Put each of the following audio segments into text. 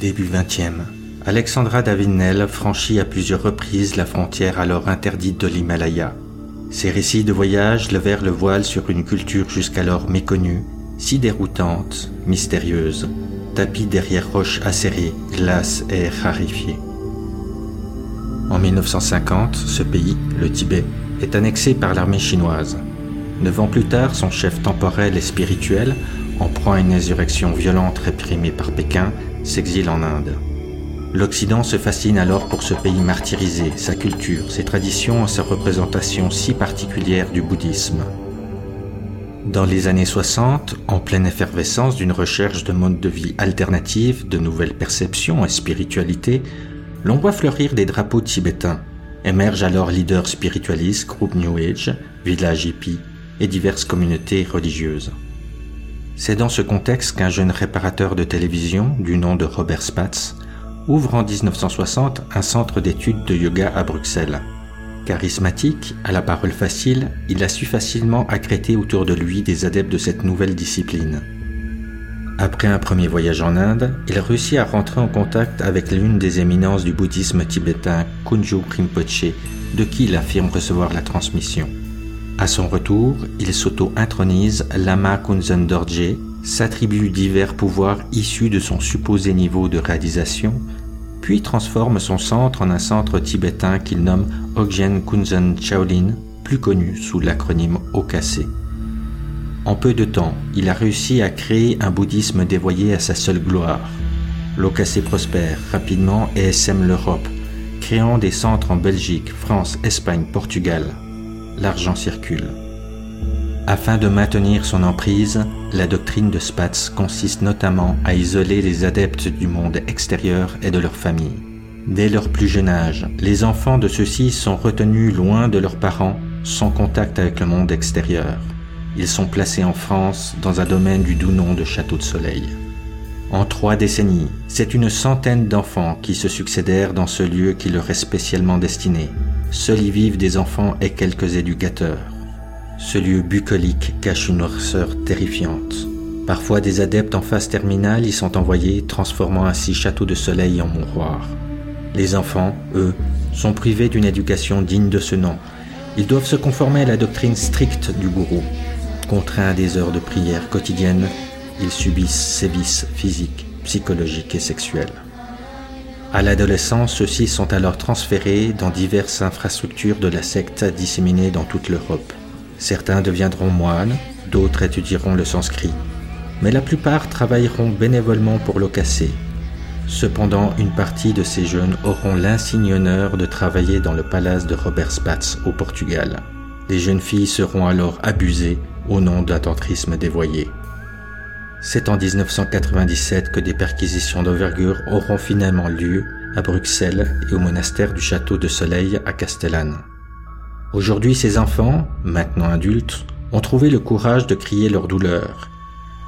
Début 20e. Alexandra Davinel franchit à plusieurs reprises la frontière alors interdite de l'Himalaya. Ses récits de voyage levèrent le voile sur une culture jusqu'alors méconnue, si déroutante, mystérieuse, tapis derrière roches acérées, glace et raréfiée. En 1950, ce pays, le Tibet, est annexé par l'armée chinoise. Neuf ans plus tard, son chef temporel et spirituel, en proie à une insurrection violente réprimée par Pékin, s'exile en Inde. L'Occident se fascine alors pour ce pays martyrisé, sa culture, ses traditions et sa représentation si particulière du bouddhisme. Dans les années 60, en pleine effervescence d'une recherche de modes de vie alternatifs, de nouvelles perceptions et spiritualité, l'on voit fleurir des drapeaux tibétains. Émergent alors leaders spiritualistes, groupes New Age, villages hippies et diverses communautés religieuses. C'est dans ce contexte qu'un jeune réparateur de télévision, du nom de Robert Spatz, ouvre en 1960 un centre d'études de yoga à Bruxelles. Charismatique, à la parole facile, il a su facilement accréter autour de lui des adeptes de cette nouvelle discipline. Après un premier voyage en Inde, il réussit à rentrer en contact avec l'une des éminences du bouddhisme tibétain, Kunju Rinpoche, de qui il affirme recevoir la transmission. À son retour, il s'auto-intronise Lama Kunzen Dorje, s'attribue divers pouvoirs issus de son supposé niveau de réalisation, puis transforme son centre en un centre tibétain qu'il nomme Ogjen Kunzen Shaolin, plus connu sous l'acronyme OKC. En peu de temps, il a réussi à créer un bouddhisme dévoyé à sa seule gloire. L'OKC prospère rapidement et sème l'Europe, créant des centres en Belgique, France, Espagne, Portugal. L'argent circule. Afin de maintenir son emprise, la doctrine de Spatz consiste notamment à isoler les adeptes du monde extérieur et de leur famille. Dès leur plus jeune âge, les enfants de ceux-ci sont retenus loin de leurs parents, sans contact avec le monde extérieur. Ils sont placés en France dans un domaine du doux nom de Château de Soleil. En trois décennies, c'est une centaine d'enfants qui se succédèrent dans ce lieu qui leur est spécialement destiné. Seuls y vivent des enfants et quelques éducateurs. Ce lieu bucolique cache une noirceur terrifiante. Parfois des adeptes en phase terminale y sont envoyés, transformant ainsi Château de Soleil en mouroir. Les enfants, eux, sont privés d'une éducation digne de ce nom. Ils doivent se conformer à la doctrine stricte du gourou, Contraints à des heures de prière quotidiennes, ils subissent sévices physiques, psychologiques et sexuels. À l'adolescence, ceux-ci sont alors transférés dans diverses infrastructures de la secte disséminées dans toute l'Europe. Certains deviendront moines, d'autres étudieront le sanskrit, mais la plupart travailleront bénévolement pour l'OKC. Cependant, une partie de ces jeunes auront l'insigne honneur de travailler dans le palace de Robert Spatz au Portugal. Les jeunes filles seront alors abusées au nom d'un tantrisme dévoyé. C'est en 1997 que des perquisitions d'envergure auront finalement lieu à Bruxelles et au monastère du Château de Soleil à Castellane. Aujourd'hui, ces enfants, maintenant adultes, ont trouvé le courage de crier leur douleur.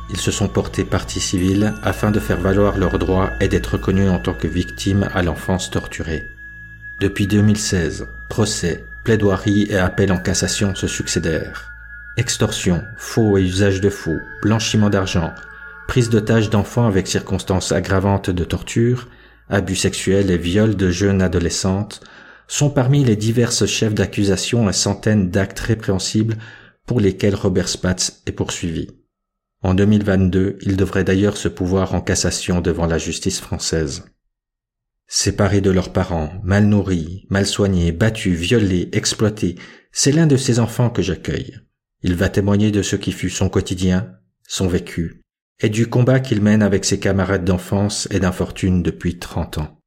Ils se sont portés partie civile afin de faire valoir leurs droits et d'être reconnus en tant que victimes à l'enfance torturée. Depuis 2016, procès, plaidoiries et appels en cassation se succédèrent. Extorsion, faux et usage de faux, blanchiment d'argent, prise d'otages d'enfants avec circonstances aggravantes de torture, abus sexuels et viols de jeunes adolescentes sont parmi les diverses chefs d'accusation et centaines d'actes répréhensibles pour lesquels Robert Spatz est poursuivi. En 2022, il devrait d'ailleurs se pouvoir en cassation devant la justice française. Séparés de leurs parents, mal nourris, mal soignés, battus, violés, exploités, c'est l'un de ces enfants que j'accueille. Il va témoigner de ce qui fut son quotidien, son vécu, et du combat qu'il mène avec ses camarades d'enfance et d'infortune depuis 30 ans.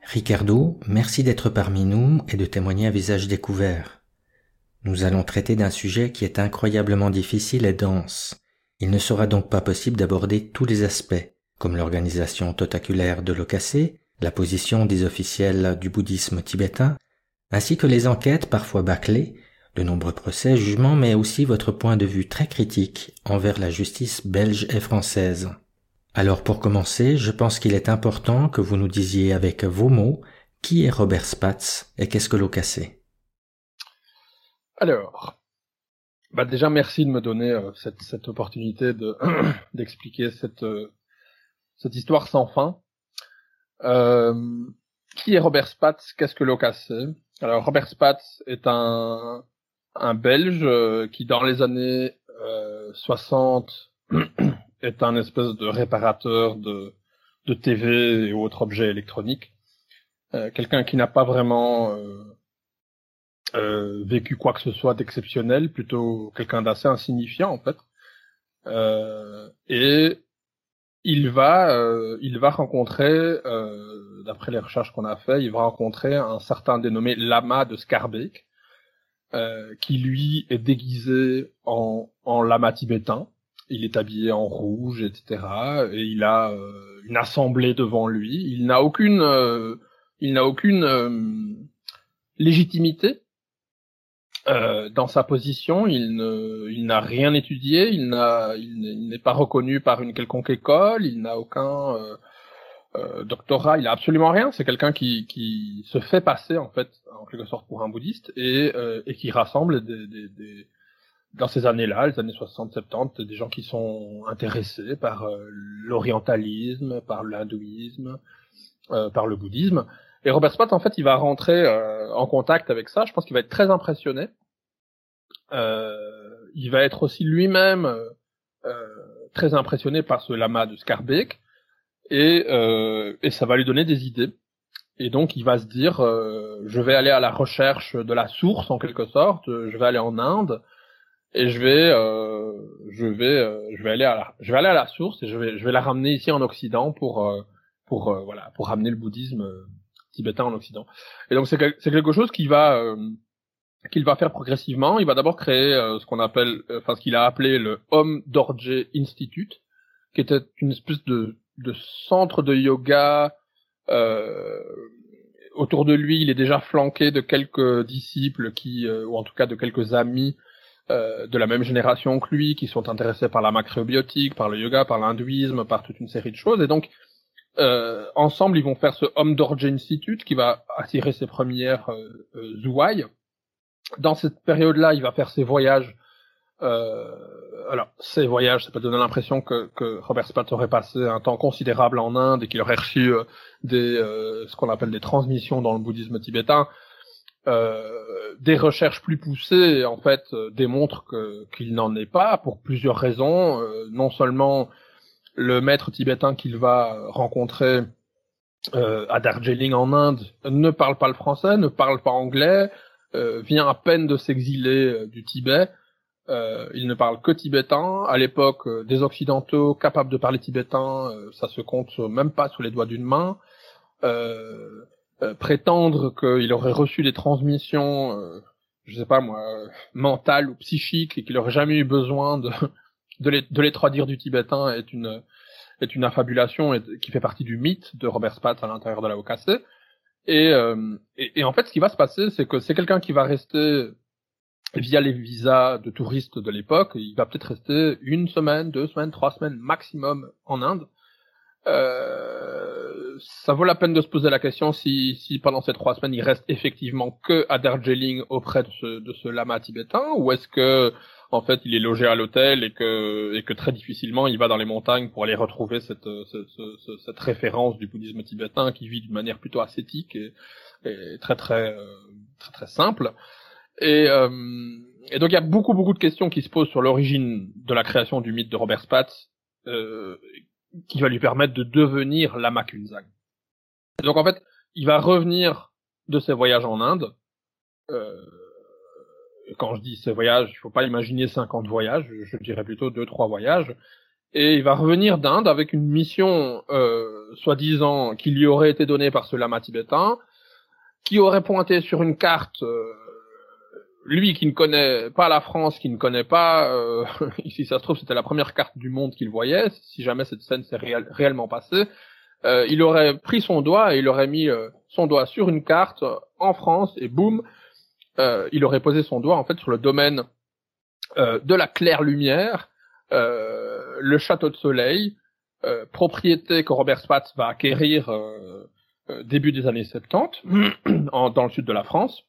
Ricardo, merci d'être parmi nous et de témoigner à visage découvert. Nous allons traiter d'un sujet qui est incroyablement difficile et dense. Il ne sera donc pas possible d'aborder tous les aspects, comme l'organisation totaculaire de l'OKC, la position des officiels du bouddhisme tibétain, ainsi que les enquêtes parfois bâclées, de nombreux procès, jugements, mais aussi votre point de vue très critique envers la justice belge et française. Alors pour commencer, je pense qu'il est important que vous nous disiez avec vos mots qui est Robert Spatz et qu'est-ce que l'Ocassé Alors, bah déjà merci de me donner euh, cette, opportunité de d'expliquer cette euh, cette histoire sans fin. Euh, qui est Robert Spatz? Qu'est-ce que l'Ocassé Alors Robert Spatz est un un Belge euh, qui dans les années 60 est un espèce de réparateur de de TV et autres objets électroniques. Quelqu'un qui n'a pas vraiment euh, vécu quoi que ce soit d'exceptionnel, plutôt quelqu'un d'assez insignifiant en fait. Euh, et il va, euh, il va rencontrer, euh, d'après les recherches qu'on a fait, il va rencontrer un certain dénommé Lama de Scarbeck, euh, qui lui est déguisé en, en lama tibétain. Il est habillé en rouge, etc. Et il a une assemblée devant lui. Il n'a aucune, il n'a aucune légitimité euh, dans sa position, il ne, il n'a rien étudié, il n'a, il n'est pas reconnu par une quelconque école, il n'a aucun euh, euh, doctorat, il a absolument rien. C'est quelqu'un qui, qui se fait passer en fait, en quelque sorte, pour un bouddhiste et, euh, et qui rassemble des, des, des dans ces années-là, les années 60-70, des gens qui sont intéressés par l'orientalisme, par l'hindouisme, par le bouddhisme. Et Robert Spatz, en fait, il va rentrer euh, en contact avec ça. Je pense qu'il va être très impressionné. Euh, il va être aussi lui-même euh, très impressionné par ce lama de Scarbeck. Et, et ça va lui donner des idées. Et donc, il va se dire, je vais aller à la recherche de la source, en quelque sorte. Je vais aller en Inde et je vais, je vais, je vais aller à la, je vais aller à la source et je vais, je vais la ramener ici en Occident pour, pour, voilà, pour ramener le bouddhisme tibétain en Occident. Et donc c'est quelque chose qui va euh, qu'il va faire progressivement. Il va d'abord créer euh, ce qu'on appelle, euh, enfin ce qu'il a appelé le Home Dorje Institute, qui était une espèce de, de centre de yoga. autour de lui, il est déjà flanqué de quelques disciples qui, ou en tout cas de quelques amis de la même génération que lui, qui sont intéressés par la macrobiotique, par le yoga, par l'hindouisme, par toute une série de choses. Et donc, euh, ensemble, ils vont faire ce Homme d'Orge Institute qui va attirer ses premières euh, euh Dans cette période-là, il va faire ses voyages. Euh, alors, ces voyages, ça peut donner l'impression que, que, Robert Spatz aurait passé un temps considérable en Inde et qu'il aurait reçu euh, des, ce qu'on appelle des transmissions dans le bouddhisme tibétain. des recherches plus poussées, en fait, démontrent qu'il n'en est pas pour plusieurs raisons. non seulement le maître tibétain qu'il va rencontrer euh, à Darjeeling en Inde ne parle pas le français, ne parle pas anglais, euh, vient à peine de s'exiler euh, du Tibet. il ne parle que tibétain. À l'époque, des occidentaux capables de parler tibétain, ça se compte même pas sous les doigts d'une main. prétendre qu'il aurait reçu des transmissions, je sais pas moi, mentales ou psychiques et qu'il aurait jamais eu besoin de de les, de les traduire du tibétain est une est une affabulation et, qui fait partie du mythe de Robert Spatz à l'intérieur de la OKC. Et, euh, et, et, en fait, ce qui va se passer, c'est que c'est quelqu'un qui va rester via les visas de touristes de l'époque. Il va peut-être rester une semaine, deux semaines, trois semaines maximum en Inde. Euh, ça vaut la peine de se poser la question si, si pendant ces trois semaines il reste effectivement que à Darjeeling auprès de ce, de ce lama tibétain ou est-ce que en fait il est logé à l'hôtel et que et que très difficilement il va dans les montagnes pour aller retrouver cette cette, cette, référence du bouddhisme tibétain qui vit d'une manière plutôt ascétique et, et très très euh, très très simple et euh, et donc il y a beaucoup beaucoup de questions qui se posent sur l'origine de la création du mythe de Robert Spatz euh, qui va lui permettre de devenir Lama Kunzang. Donc en fait, il va revenir de ses voyages en Inde. Euh, quand je dis ces voyages, il faut pas imaginer 50 voyages, je dirais plutôt deux trois voyages. Et il va revenir d'Inde avec une mission, euh, soi-disant, qui lui aurait été donnée par ce lama tibétain, qui aurait pointé sur une carte, euh, lui qui ne connaît pas la France, qui ne connaît pas, euh, si ça se trouve c'était la première carte du monde qu'il voyait, si jamais cette scène s'est réellement passée, euh, il aurait pris son doigt et il aurait mis euh, son doigt sur une carte en France et boum, euh, il aurait posé son doigt en fait sur le domaine euh, de la claire lumière, euh, le château de soleil, propriété que Robert Spatz va acquérir début des années 70 en, dans le sud de la France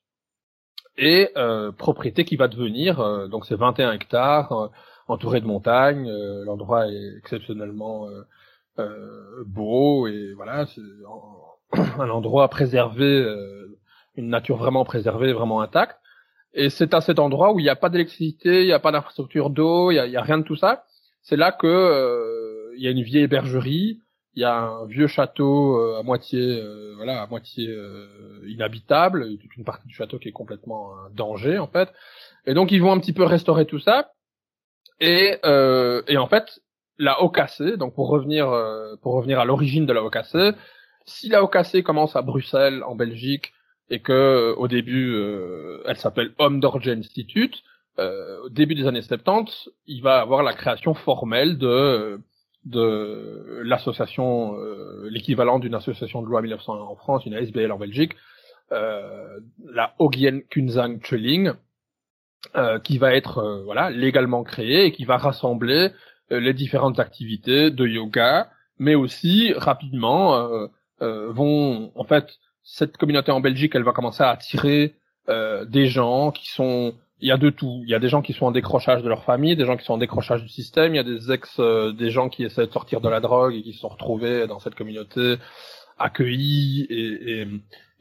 et propriété qui va devenir donc c'est 21 hectares entouré de montagnes l'endroit est exceptionnellement beau et voilà c'est un endroit préservé une nature vraiment préservée vraiment intacte et c'est à cet endroit où il n'y a pas d'électricité, il n'y a pas d'infrastructure d'eau, il n'y a, rien de tout ça. C'est là que euh, il y a une vieille bergerie, il y a un vieux château euh, à moitié, euh, voilà, à moitié inhabitable, toute une partie du château qui est complètement un danger en fait. Et donc ils vont un petit peu restaurer tout ça. Et, et en fait, la OKC, donc pour revenir pour revenir à l'origine de la OKC, si la OKC commence à Bruxelles en Belgique et que euh, au début euh, elle s'appelle Homme d'Orge Institute. Euh, au début des années 70, il va avoir la création formelle de de l'association, l'équivalent d'une association de loi 1900 en France, une ASBL en Belgique, la Ogien Kunzang Cheling, qui va être voilà légalement créée et qui va rassembler les différentes activités de yoga, mais aussi rapidement vont en fait cette communauté en Belgique, elle va commencer à attirer euh, des gens qui sont il y a de tout. Il y a des gens qui sont en décrochage de leur famille, des gens qui sont en décrochage du système, il y a des ex, euh, des gens qui essaient de sortir de la drogue et qui se sont retrouvés dans cette communauté accueillis et, et,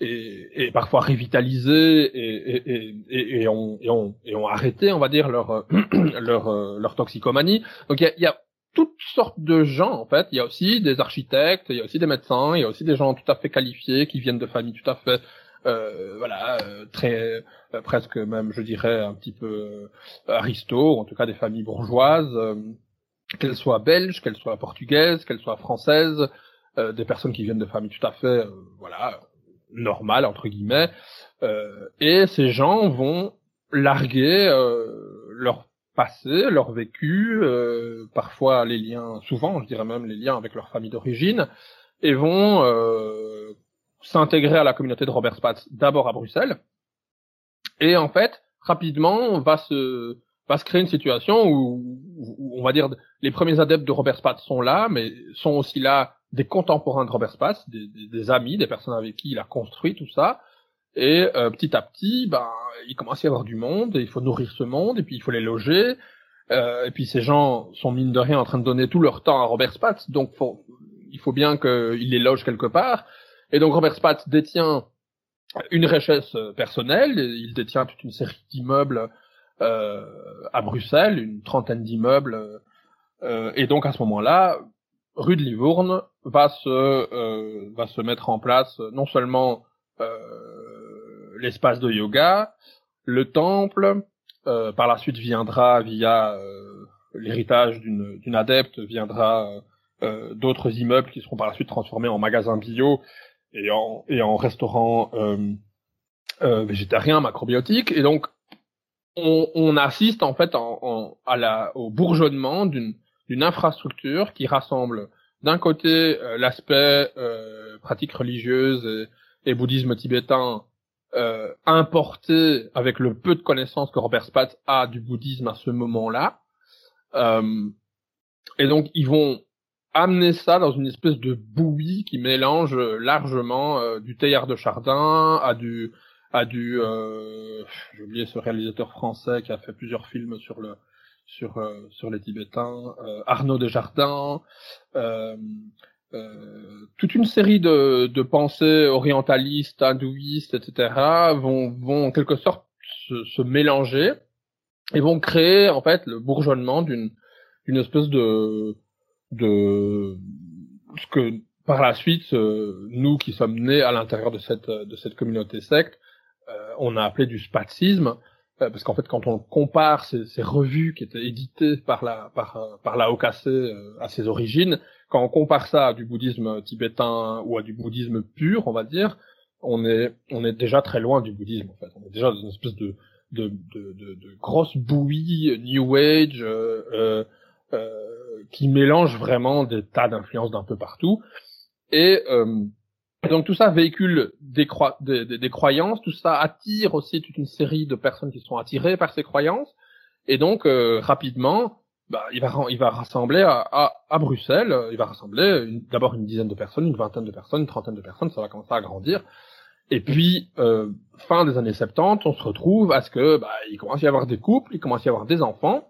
et, et parfois revitalisés et, et, et, ont, et, ont, et ont arrêté, on va dire, leur, leur, leur toxicomanie. Donc il y a, y a toutes sortes de gens en fait. Il y a aussi des architectes, il y a aussi des médecins, il y a aussi des gens tout à fait qualifiés qui viennent de familles tout à fait euh, voilà euh, très euh, presque même je dirais un petit peu aristo, en tout cas des familles bourgeoises, qu'elles soient belges, qu'elles soient portugaises, qu'elles soient françaises, des personnes qui viennent de familles tout à fait voilà normales entre guillemets. et ces gens vont larguer leur passé, leur vécu, euh, parfois les liens, souvent je dirais même les liens avec leur famille d'origine, et vont euh, s'intégrer à la communauté de Robert Spatz d'abord à Bruxelles, et en fait rapidement va se va se créer une situation où, on va dire les premiers adeptes de Robert Spatz sont là, mais sont aussi là des contemporains de Robert Spatz, des amis, des personnes avec qui il a construit tout ça, et euh, petit à petit, ben, il commence à y avoir du monde, et il faut nourrir ce monde, et puis il faut les loger. Euh, et puis ces gens sont mine de rien en train de donner tout leur temps à Robert Spatz, donc faut, il faut bien qu'il les loge quelque part. Et donc Robert Spatz détient une richesse personnelle, il détient toute une série d'immeubles euh, à Bruxelles, une trentaine d'immeubles. Euh, et donc à ce moment-là, rue de Livourne va se euh, va se mettre en place non seulement l'espace de yoga, le temple, euh, par la suite viendra via euh, l'héritage d'une adepte, viendra euh, d'autres immeubles qui seront par la suite transformés en magasins bio et en, et en restaurants végétariens, macrobiotiques. Et donc, on, on assiste en fait en, en, à la, au bourgeonnement d'une infrastructure qui rassemble d'un côté l'aspect pratique religieuse et, et, bouddhisme tibétain euh, importé avec le peu de connaissances que Robert Spatz a du bouddhisme à ce moment-là. Euh, et donc ils vont amener ça dans une espèce de bouillie qui mélange largement euh, du théâtre de Chardin à du à du euh, j'ai oublié ce réalisateur français qui a fait plusieurs films sur le sur sur les Tibétains Arnaud Desjardins euh, toute une série de, pensées orientalistes, hindouistes, etc. vont, en quelque sorte se, mélanger et vont créer en fait le bourgeonnement d'une espèce de ce que par la suite euh, nous qui sommes nés à l'intérieur de cette communauté secte euh, on a appelé du spatisme parce qu'en fait quand on compare ces, revues qui étaient éditées par la par la à ses origines quand on compare ça à du bouddhisme tibétain ou à du bouddhisme pur, on va dire, on est on est déjà très loin du bouddhisme en fait. On est déjà dans une espèce de de, de, de, grosse bouillie New Age euh, euh, euh, qui mélange vraiment des tas d'influences d'un peu partout. Et euh, donc tout ça véhicule des, des, des, croyances, tout ça attire aussi toute une série de personnes qui sont attirées par ces croyances. Et donc euh, rapidement, bah, il va il va rassembler à, à, à Bruxelles, il va rassembler d'abord une dizaine de personnes, une vingtaine de personnes, une trentaine de personnes, ça va commencer à grandir. Et puis euh, fin des années 70, on se retrouve à ce que bah, il commence à y avoir des couples, il commence à y avoir des enfants.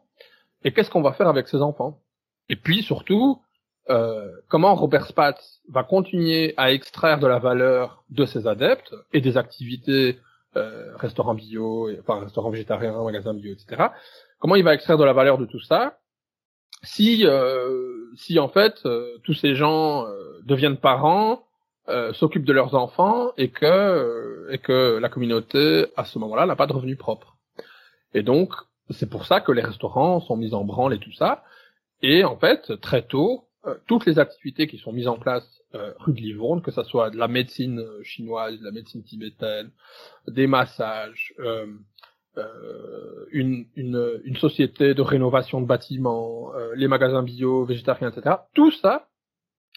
Et qu'est-ce qu'on va faire avec ces enfants? Et puis surtout, euh, comment Robert Spatz va continuer à extraire de la valeur de ses adeptes et des activités euh, restaurants bio, enfin restaurants végétariens, magasins bio, etc. Comment il va extraire de la valeur de tout ça? Si euh, si en fait euh, tous ces gens euh, deviennent parents, s'occupent de leurs enfants et que et que la communauté à ce moment-là n'a pas de revenus propres. Et donc c'est pour ça que les restaurants sont mis en branle et tout ça. Et en fait très tôt toutes les activités qui sont mises en place rue de Livourne, que ce soit de la médecine chinoise, de la médecine tibétaine, des massages, euh, euh, une, une, une, société de rénovation de bâtiments, euh, les magasins bio, végétariens, etc. Tout ça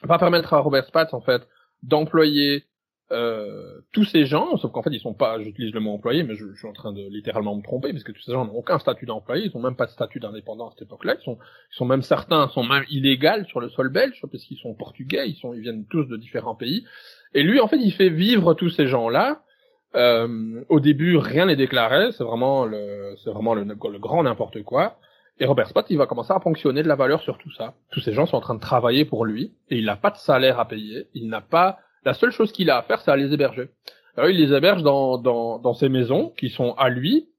va permettre à Robert Spatz en fait d'employer euh, tous ces gens, sauf qu'en fait ils sont pas, j'utilise le mot employé, mais je, suis en train de littéralement me tromper, parce que tous ces gens n'ont aucun statut d'employé, ils ont même pas de statut d'indépendant à cette époque-là, ils sont, ils sont même certains sont même illégaux sur le sol belge, parce qu'ils sont portugais, ils sont, ils viennent tous de différents pays, et lui en fait il fait vivre tous ces gens-là euh, au début, rien n'est déclaré, c'est vraiment le, c'est vraiment le, grand n'importe quoi. Et Robert Spot, il va commencer à ponctionner de la valeur sur tout ça. Tous ces gens sont en train de travailler pour lui et il n'a pas de salaire à payer. Il n'a pas, la seule chose qu'il a à faire, c'est à les héberger. Alors il les héberge dans dans dans ces maisons qui sont à lui,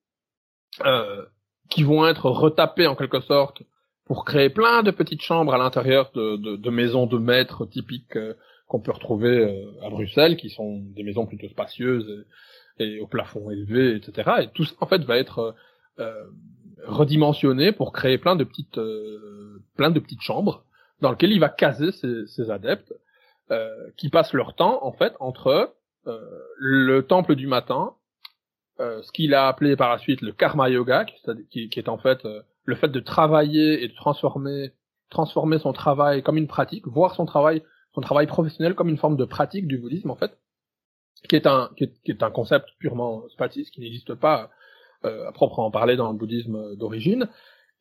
euh, qui vont être retapées en quelque sorte pour créer plein de petites chambres à l'intérieur de, de, de maisons de maîtres typiques euh, qu'on peut retrouver euh, à Bruxelles, qui sont des maisons plutôt spacieuses et, au plafond élevé, etc. Et tout ça, en fait, va être euh, euh, redimensionné pour créer plein de petites, euh, plein de petites chambres dans lesquelles il va caser ses, ses adeptes qui passent leur temps, en fait, entre le temple du matin, ce qu'il a appelé par la suite le karma yoga, qui, qui est en fait le fait de travailler et de transformer transformer son travail comme une pratique, voir son travail son travail professionnel comme une forme de pratique du bouddhisme en fait, qui est un qui est, un concept purement spatiste qui n'existe pas euh, à proprement parler dans le bouddhisme d'origine.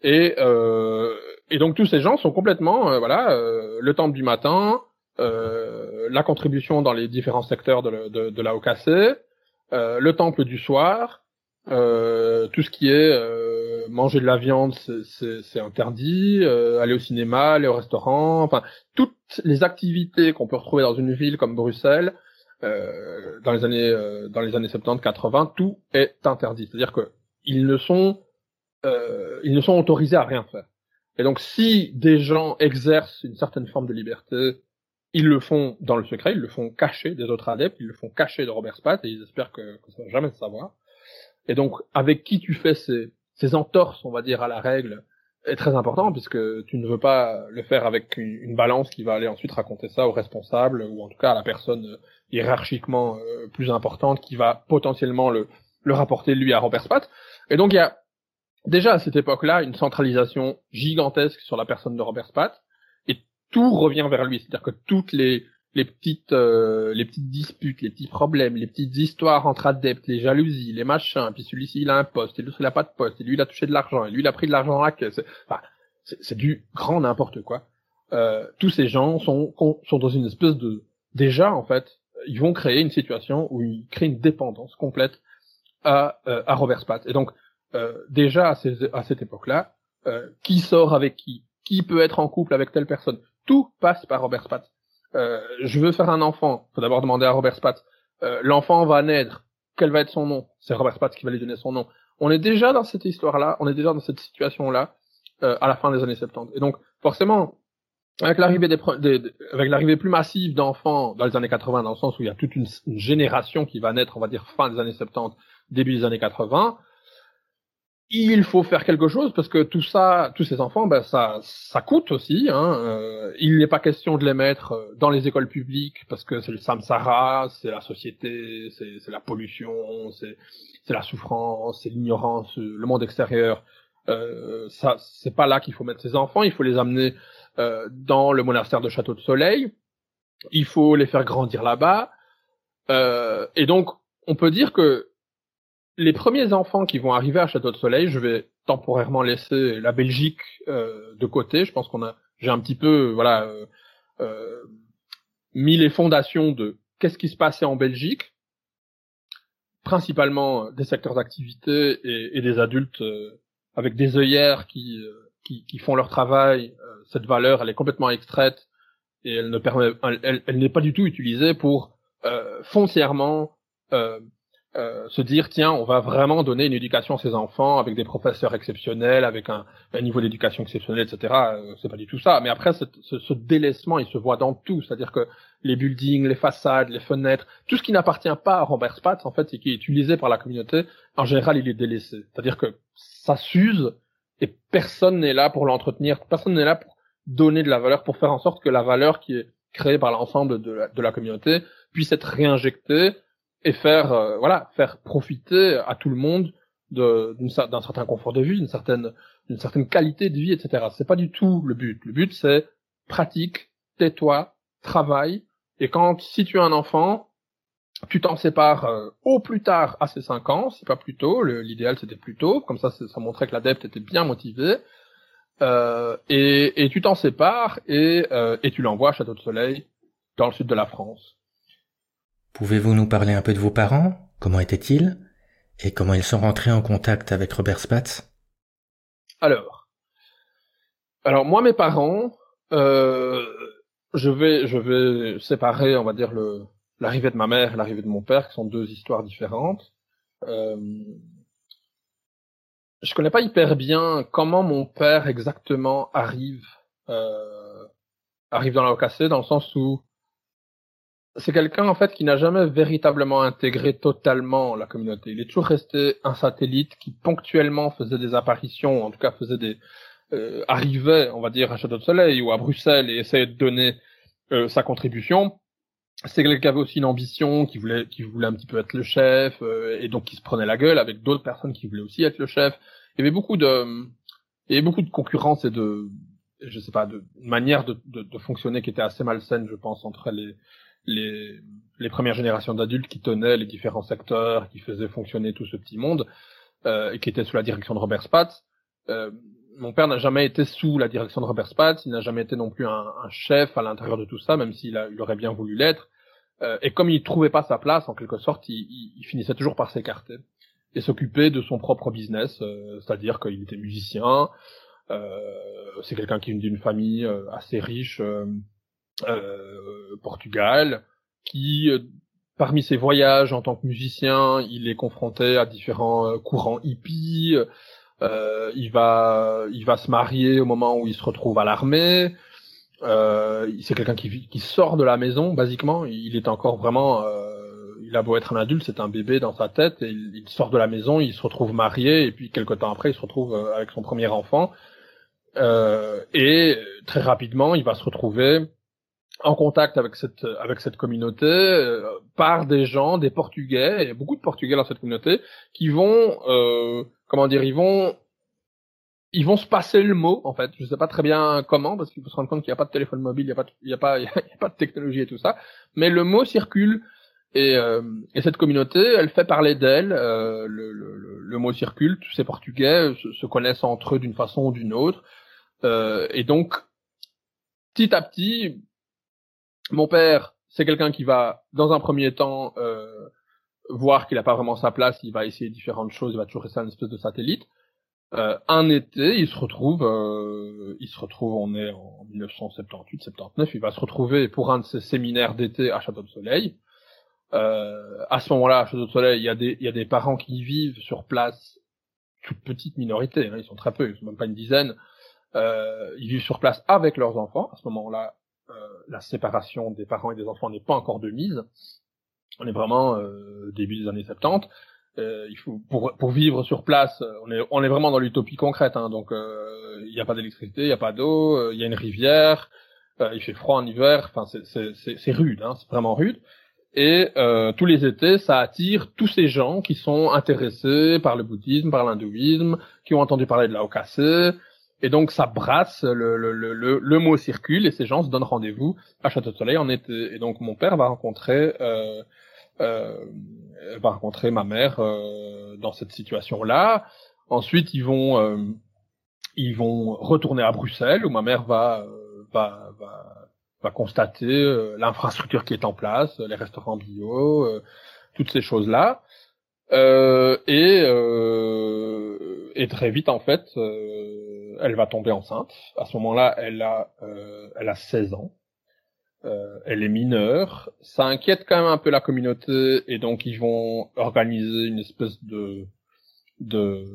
Et, euh, et donc tous ces gens sont complètement euh, voilà euh, le temple du matin, euh, la contribution dans les différents secteurs de, de, de la OKC, le temple du soir, tout ce qui est manger de la viande, c'est interdit. Euh, aller au cinéma, aller au restaurant, enfin toutes les activités qu'on peut retrouver dans une ville comme Bruxelles euh, dans les années euh, dans les années 70-80, tout est interdit. C'est-à-dire que ils ne sont ils ne sont autorisés à rien faire. Et donc si des gens exercent une certaine forme de liberté, ils le font dans le secret, ils le font cacher des autres adeptes, ils le font cacher de Robert Spatz et ils espèrent que, que ça va jamais se savoir. Et donc, avec qui tu fais ces, ces entorses, on va dire, à la règle est très important puisque tu ne veux pas le faire avec une, balance qui va aller ensuite raconter ça au responsable ou en tout cas à la personne euh, hiérarchiquement euh, plus importante qui va potentiellement le, le rapporter lui à Robert Spatz. Et donc il y a déjà à cette époque-là une centralisation gigantesque sur la personne de Robert Spatz et tout revient vers lui, c'est-à-dire que toutes les les petites euh, les petites disputes, les petits problèmes, les petites histoires entre adeptes, les jalousies, les machins, puis celui-ci il a un poste, et l'autre il a pas de poste, et lui il a touché de l'argent, et lui il a pris de l'argent à caisse. Enfin, c'est du grand n'importe quoi. Euh, tous ces gens sont sont dans une espèce de déjà en fait, ils vont créer une situation où ils créent une dépendance complète à euh, à Robert Spatz. Et donc déjà à, à cette époque-là, qui sort avec qui, qui peut être en couple avec telle personne, tout passe par Robert Spatz euh, je veux faire un enfant, faut d'abord demander à Robert Spatz. Euh, l'enfant va naître, quel va être son nom? C'est Robert Spatz qui va lui donner son nom. On est déjà dans cette histoire-là, on est déjà dans cette situation-là euh, à la fin des années 70. Et donc, forcément, avec l'arrivée des, avec l'arrivée plus massive d'enfants dans les années 80, dans le sens où il y a toute une, génération qui va naître, on va dire fin des années 70, début des années 80, il faut faire quelque chose parce que tout ça, tous ces enfants, ben ça, ça coûte aussi. Hein. Euh, il n'est pas question de les mettre euh, dans les écoles publiques parce que c'est le samsara, c'est la société, c'est la pollution, c'est la souffrance, c'est l'ignorance, le monde extérieur. Euh, ça, c'est pas là qu'il faut mettre ces enfants. Il faut les amener euh, dans le monastère de Château de Soleil. Il faut les faire grandir là-bas. Euh, et donc, on peut dire que les premiers enfants qui vont arriver à Château de Soleil, je vais temporairement laissé la Belgique euh, de côté. Je pense qu'on a, j'ai un petit peu, voilà, euh, euh, mis les fondations de qu'est-ce qui se passait en Belgique, principalement des secteurs d'activité et, des adultes avec des œillères qui, qui, qui font leur travail. cette valeur, elle est complètement extraite et elle ne permet, elle, elle n'est pas du tout utilisée pour foncièrement euh, se dire tiens on va vraiment donner une éducation à ces enfants avec des professeurs exceptionnels avec un, un niveau d'éducation exceptionnel etc euh, c'est pas du tout ça. Mais après ce, ce, délaissement il se voit dans tout. C'est-à-dire que les buildings les façades les fenêtres tout ce qui n'appartient pas à Robert Spatz en fait et qui est utilisé par la communauté en général il est délaissé. C'est-à-dire que ça s'use et personne n'est là pour l'entretenir. Personne n'est là pour donner de la valeur pour faire en sorte que la valeur qui est créée par l'ensemble de la, de la communauté puisse être réinjectée et faire euh, voilà faire profiter à tout le monde d'un certain confort de vie, d'une certaine d'une certaine qualité de vie, etc. C'est pas du tout le but. Le but c'est pratique, tais-toi, travaille. Et quand si tu as un enfant, tu t'en sépares euh, au plus tard à ses 5 ans, c'est pas plus tôt. L'idéal c'était plus tôt, comme ça ça montrait que l'adepte était bien motivé. Euh, et, et, tu t'en sépares et, euh, et tu l'envoies à Château de Soleil dans le sud de la France. Pouvez-vous nous parler un peu de vos parents? Comment étaient-ils? Et comment ils sont rentrés en contact avec Robert Spatz? Alors, alors moi mes parents, euh, je vais je vais séparer, on va dire le l'arrivée de ma mère et l'arrivée de mon père, qui sont deux histoires différentes. Euh, je connais pas hyper bien comment mon père exactement arrive euh, arrive dans la OKC, dans le sens où c'est quelqu'un en fait qui n'a jamais véritablement intégré totalement la communauté. Il est toujours resté un satellite qui ponctuellement faisait des apparitions, en tout cas faisait des euh, arrivait, on va dire, à Château de Soleil ou à Bruxelles et essayait de donner euh, sa contribution. C'est quelqu'un qui avait aussi une ambition, qui voulait, qui voulait un petit peu être le chef euh, et donc qui se prenait la gueule avec d'autres personnes qui voulaient aussi être le chef. Il y avait beaucoup de, il y avait beaucoup de concurrence et de, je sais pas, de manière de, de, de fonctionner qui était assez malsaine, je pense, entre les les, les premières générations d'adultes qui tenaient les différents secteurs, qui faisaient fonctionner tout ce petit monde, euh, et qui étaient sous la direction de Robert Spatz. Euh, mon père n'a jamais été sous la direction de Robert Spatz, il n'a jamais été non plus un, un chef à l'intérieur de tout ça, même s'il il aurait bien voulu l'être. Euh, et comme il trouvait pas sa place, en quelque sorte, il, il, il finissait toujours par s'écarter et s'occuper de son propre business, euh, c'est-à-dire qu'il était musicien, euh, c'est quelqu'un qui vient d'une famille euh, assez riche, euh, Portugal, qui euh, parmi ses voyages en tant que musicien, il est confronté à différents euh, courants hippies. Euh, il va, il va se marier au moment où il se retrouve à l'armée. Euh, c'est quelqu'un qui, sort de la maison, basiquement. Il est encore vraiment, euh, il a beau être un adulte, c'est un bébé dans sa tête. Il, il, sort de la maison, il se retrouve marié, et puis quelque temps après, il se retrouve avec son premier enfant. et très rapidement, il va se retrouver en contact avec cette avec cette communauté euh, par des gens, des Portugais, il y a beaucoup de Portugais dans cette communauté qui vont euh, comment dire, ils vont ils vont se passer le mot en fait. Je sais pas très bien comment parce qu'il faut se rendre compte qu'il n'y a pas de téléphone mobile, il n'y a pas de, il y a pas il y a pas de technologie et tout ça, mais le mot circule et, euh, et cette communauté, elle fait parler d'elle. Euh, le, le, le, mot circule. Tous ces Portugais se, se connaissent entre eux d'une façon ou d'une autre. Euh, et donc, petit à petit, mon père, c'est quelqu'un qui va, dans un premier temps, euh, voir qu'il n'a pas vraiment sa place, il va essayer différentes choses, il va toujours rester un espèce de satellite. Euh, un été, il se retrouve, euh, il se retrouve, on est en 1978-79, il va se retrouver pour un de ses séminaires d'été à Château de Soleil. Euh, à ce moment-là, à Château de Soleil, il y a des, parents qui vivent sur place, toute petite minorité, hein, ils sont très peu, ils sont même pas une dizaine. Euh, ils vivent sur place avec leurs enfants. À ce moment-là, la séparation des parents et des enfants n'est pas encore de mise. On est vraiment euh, début des années 70. Euh, il faut pour pour vivre sur place, on est on est vraiment dans l'utopie concrète. Hein, donc il n'y a pas d'électricité, il n'y a pas d'eau, il y a une rivière, il fait froid en hiver. Enfin c'est c'est c'est rude, hein, c'est vraiment rude. Et euh, tous les étés, ça attire tous ces gens qui sont intéressés par le bouddhisme, par l'hindouisme, qui ont entendu parler de la et donc ça brasse, le, le, le, le, mot circule et ces gens se donnent rendez-vous à Château de Soleil en été. Et donc mon père va rencontrer euh, euh, va rencontrer ma mère euh, dans cette situation-là. Ensuite, ils vont euh, ils vont retourner à Bruxelles où ma mère va va va, va constater l'infrastructure qui est en place, les restaurants bio, toutes ces choses là. et et très vite en fait, elle va tomber enceinte. À ce moment-là, elle a elle a 16 ans. Euh, elle est mineure. Ça inquiète quand même un peu la communauté et donc ils vont organiser une espèce de de,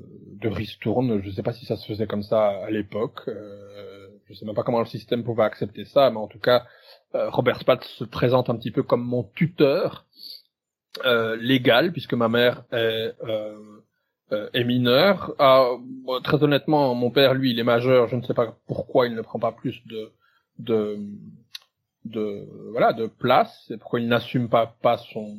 de ristourne. Je sais pas si ça se faisait comme ça à l'époque. Euh, je sais même pas comment le système pouvait accepter ça, mais en tout cas, euh, Robert Spatz se présente un petit peu comme mon tuteur euh, légal puisque ma mère est euh, est mineure. Ah, très honnêtement, mon père, lui, il est majeur. Je ne sais pas pourquoi il ne prend pas plus de de de voilà de place et pourquoi il n'assume pas pas son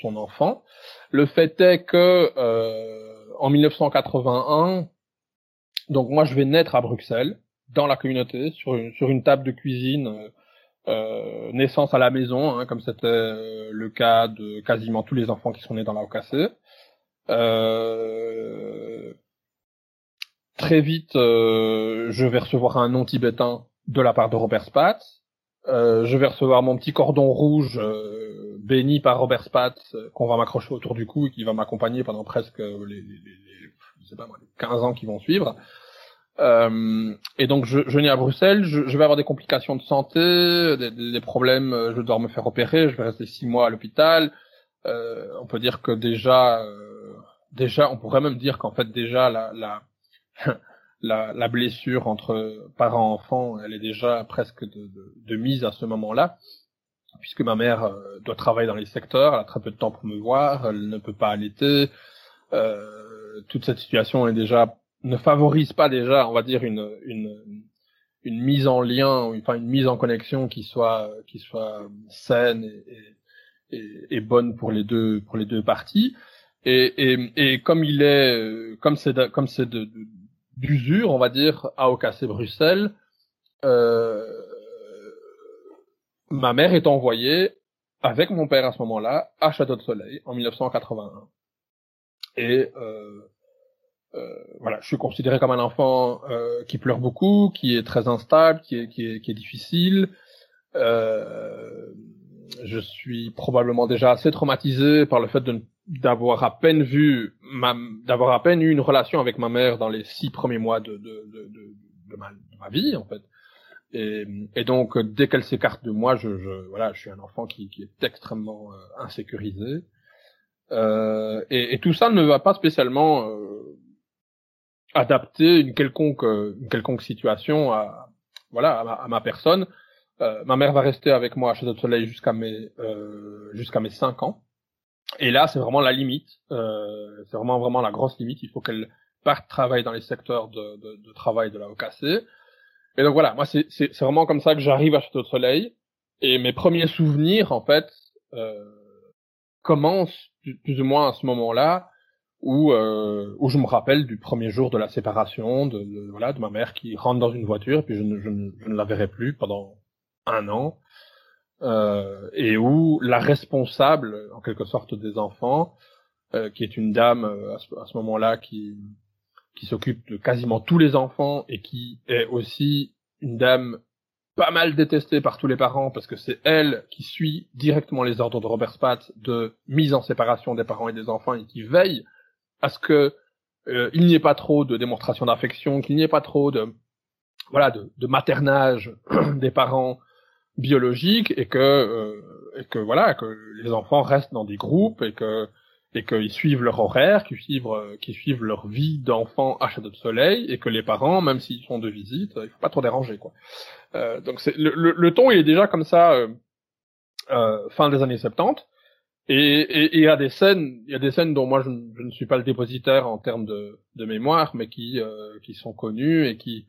son enfant. Le fait est que euh, en 1981, donc moi je vais naître à Bruxelles dans la communauté sur une sur une table de cuisine. Euh, euh naissance à la maison, hein, comme c'était euh, le cas de quasiment tous les enfants qui sont nés dans la OKC. Euh, très vite, je vais recevoir un nom tibétain de la part de Robert Spatz. Euh, je vais recevoir mon petit cordon rouge euh, béni par Robert Spatz euh, qu'on va m'accrocher autour du cou et qui va m'accompagner pendant presque les, les, les, je sais pas moi, les 15 ans qui vont suivre. Et donc je, je à Bruxelles, je, je, vais avoir des complications de santé, des, des, problèmes, je dois me faire opérer, je vais rester six mois à l'hôpital. on peut dire que déjà, déjà, on pourrait même dire qu'en fait déjà la, la la, la, blessure entre parents-enfants, elle est déjà presque de, de, de mise à ce moment-là, puisque ma mère euh, doit travailler dans les secteurs, elle a très peu de temps pour me voir, elle ne peut pas allaiter. Euh, toute cette situation est déjà ne favorise pas déjà, on va dire une une, une mise en lien, enfin une mise en connexion qui soit qui soit saine et, et, et bonne pour les deux pour les deux parties. Et, et, et comme il est, comme c'est comme c'est de, d'usure, on va dire, à OKC Bruxelles, euh, ma mère est envoyée avec mon père à ce moment-là à Château de Soleil en 1981. Et euh, voilà, je suis considéré comme un enfant euh, qui pleure beaucoup, qui est très instable, qui est, qui est, qui est difficile. Euh, je suis probablement déjà assez traumatisé par le fait d'avoir à peine vu d'avoir à peine eu une relation avec ma mère dans les six premiers mois de de de, de, ma, ma, vie en fait et, et donc dès qu'elle s'écarte de moi je, je, voilà je suis un enfant qui, qui est extrêmement euh, insécurisé euh, et, et, tout ça ne va pas spécialement euh, adapter une quelconque une quelconque situation à voilà à ma, à ma personne euh, ma mère va rester avec moi à Château de Soleil jusqu'à mes euh, jusqu'à mes cinq ans. Et là, c'est vraiment la limite. Euh, c'est vraiment vraiment la grosse limite. Il faut qu'elle parte travailler dans les secteurs de, de, de travail de la OKC. Et donc voilà, moi c'est c'est vraiment comme ça que j'arrive à Château de Soleil. Et mes premiers souvenirs, en fait, euh, commencent plus ou moins à ce moment-là où euh, où je me rappelle du premier jour de la séparation, de, voilà, de ma mère qui rentre dans une voiture, puis je ne, je ne, je ne la verrai plus pendant un an, euh, et où la responsable, en quelque sorte, des enfants, euh, qui est une dame euh, à ce, ce moment-là qui qui s'occupe de quasiment tous les enfants et qui est aussi une dame pas mal détestée par tous les parents parce que c'est elle qui suit directement les ordres de Robert Spatz de mise en séparation des parents et des enfants et qui veille à ce que euh, il n'y ait pas trop de démonstration d'affection, qu'il n'y ait pas trop de voilà de, de maternage des parents biologique et que euh, et que voilà que les enfants restent dans des groupes et que et qu'ils suivent leur horaire, qu'ils suivent euh, qu'ils suivent leur vie d'enfant à Château de Soleil et que les parents, même s'ils sont de visite, il faut pas trop déranger quoi. Euh, donc c'est le, le, ton il est déjà comme ça euh fin des années 70 et il y a des scènes il y a des scènes dont moi je, ne suis pas le dépositaire en termes de, de mémoire mais qui qui sont connues et qui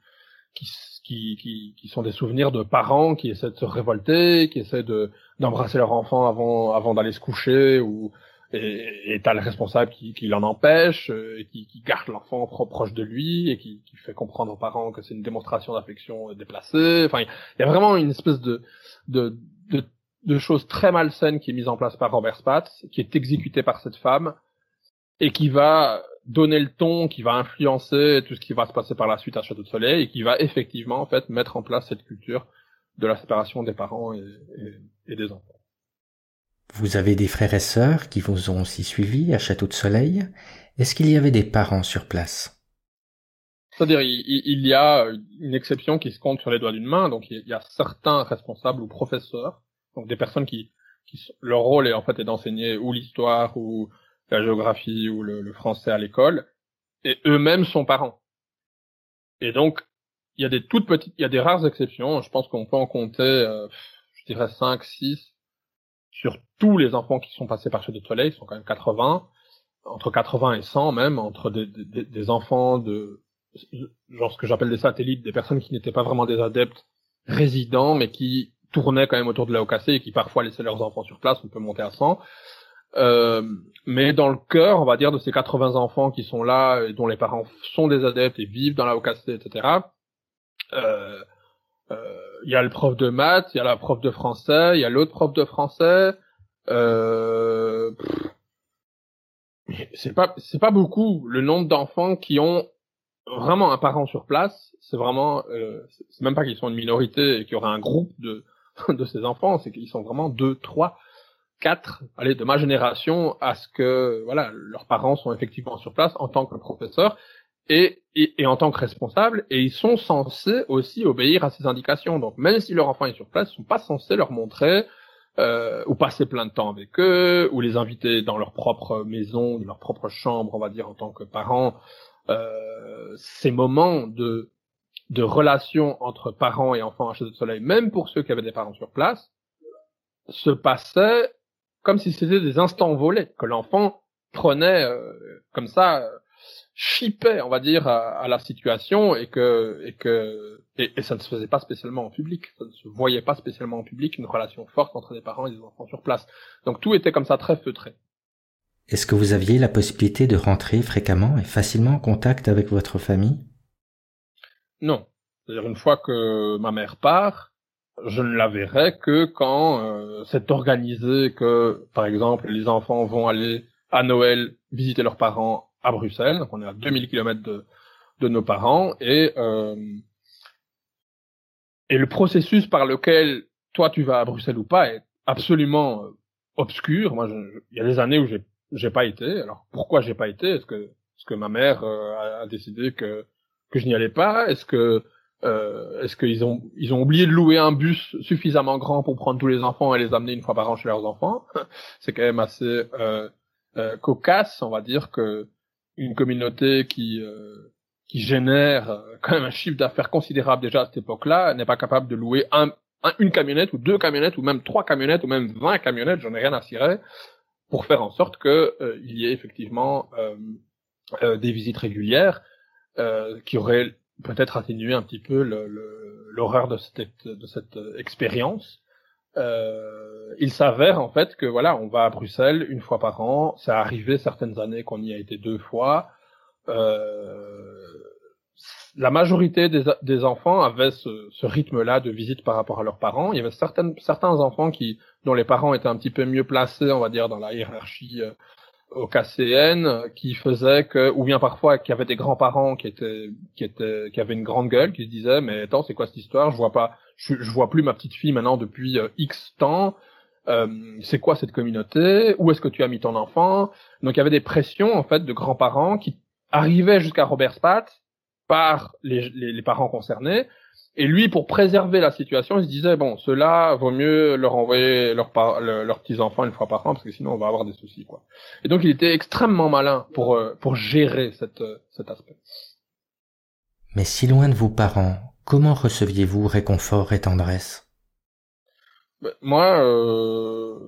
qui qui, qui, sont des souvenirs de parents qui essaient de se révolter, qui essaient de d'embrasser leur enfant avant avant d'aller se coucher ou et t'as le responsable qui, qui l'en empêche euh, et qui, qui garde l'enfant proche de lui et qui, qui fait comprendre aux parents que c'est une démonstration d'affection déplacée. Enfin, il y a vraiment une espèce de de, de de choses très malsaines qui est mise en place par Robert Spatz, qui est exécutée par cette femme et qui va donner le ton, qui va influencer tout ce qui va se passer par la suite à Château de Soleil et qui va effectivement en fait mettre en place cette culture de la séparation des parents et, et, et des enfants. Vous avez des frères et sœurs qui vous ont aussi suivis à Château de Soleil. Est-ce qu'il y avait des parents sur place? C'est-à-dire, il, y a une exception qui se compte sur les doigts d'une main. Donc, il y a certains responsables ou professeurs, donc des personnes qui, qui leur rôle est en fait d'enseigner ou l'histoire ou la géographie ou le, le français à l'école, et eux-mêmes sont parents. Et donc, il y a des toutes petites, il y a des rares exceptions. Je pense qu'on peut en compter, euh, je dirais 5, 6 sur tous les enfants qui sont passés par Chef de ils sont quand même 80, entre 80 et 100 même, entre des, des, des enfants de, genre ce que j'appelle des satellites, des personnes qui n'étaient pas vraiment des adeptes résidents, mais qui tournaient quand même autour de la OKC et qui parfois laissaient leurs enfants sur place, on peut monter à 100. Euh, mais dans le cœur, on va dire, de ces 80 enfants qui sont là et dont les parents sont des adeptes et vivent dans la OKC, etc., euh, euh, il y a le prof de maths, il y a la prof de français, il y a l'autre prof de français. Euh, c'est pas c'est pas beaucoup le nombre d'enfants qui ont vraiment un parent sur place. C'est vraiment euh, c'est même pas qu'ils sont une minorité et qu'il y aura un groupe de de ces enfants, c'est qu'ils sont vraiment deux, trois, quatre, allez de ma génération à ce que voilà leurs parents sont effectivement sur place en tant que professeurs et, et, en tant que responsable, et ils sont censés aussi obéir à ces indications. Donc même si leur enfant est sur place, ils sont pas censés leur montrer euh, ou passer plein de temps avec eux, ou les inviter dans leur propre maison, dans leur propre chambre, on va dire en tant que parents. Euh, ces moments de de relation entre parents et enfants à Château de Soleil, même pour ceux qui avaient des parents sur place, se passaient comme si c'était des instants volés, que l'enfant prenait euh, comme ça chipait, on va dire, à, la situation et que et que et, ça ne se faisait pas spécialement en public, ça ne se voyait pas spécialement en public une relation forte entre des parents et des enfants sur place. Donc tout était comme ça très feutré. Est-ce que vous aviez la possibilité de rentrer fréquemment et facilement en contact avec votre famille? Non. C'est-à-dire une fois que ma mère part, je ne la verrai que quand euh, c'est organisé que, par exemple, les enfants vont aller à Noël visiter leurs parents à Bruxelles, donc on est à 2000 km de, de nos parents, et, euh, et le processus par lequel toi tu vas à Bruxelles ou pas est absolument euh, obscur. Moi, il y a des années où j'ai j'ai pas été. Alors pourquoi j'ai pas été? Est-ce que est-ce que ma mère euh, a, décidé que que je n'y allais pas. Est-ce que euh, est-ce qu'ils ont ils ont oublié de louer un bus suffisamment grand pour prendre tous les enfants et les amener une fois par an chez leurs enfants? C'est quand même assez euh, euh, cocasse, on va dire que une communauté qui euh, qui génère euh, quand même un chiffre d'affaires considérable déjà à cette époque-là n'est pas capable de louer un, une camionnette ou deux camionnettes ou même trois camionnettes ou même vingt camionnettes, j'en ai rien à cirer, pour faire en sorte que euh, il y ait effectivement des visites régulières qui auraient peut-être atténué un petit peu l'horreur de cette de cette expérience euh, il s'avère en fait que voilà, on va à Bruxelles une fois par an. Ça arrivé certaines années qu'on y a été deux fois. Euh, la majorité des, des enfants avaient ce, ce rythme-là de visite par rapport à leurs parents. Il y avait certaines, certains enfants qui, dont les parents étaient un petit peu mieux placés, on va dire, dans la hiérarchie euh, au KCN, qui faisait que, ou bien parfois qui avaient des grands-parents qui étaient, qui étaient, qui avaient une grande gueule, qui se disaient, mais attends, c'est quoi cette histoire? Je vois pas, je, je vois plus ma petite fille maintenant depuis euh, X temps. Euh, c'est quoi cette communauté? Où est-ce que tu as mis ton enfant? Donc il y avait des pressions en fait de grands-parents qui arrivaient jusqu'à Robert Spat par les, les, parents concernés. Et lui, pour préserver la situation, il se disait bon, cela vaut mieux leur envoyer leurs leurs petits enfants une fois par an parce que sinon on va avoir des soucis quoi. Et donc il était extrêmement malin pour euh, pour gérer cette, cet aspect. Mais si loin de vos parents, Comment receviez-vous réconfort et tendresse? Ben, Moi, euh,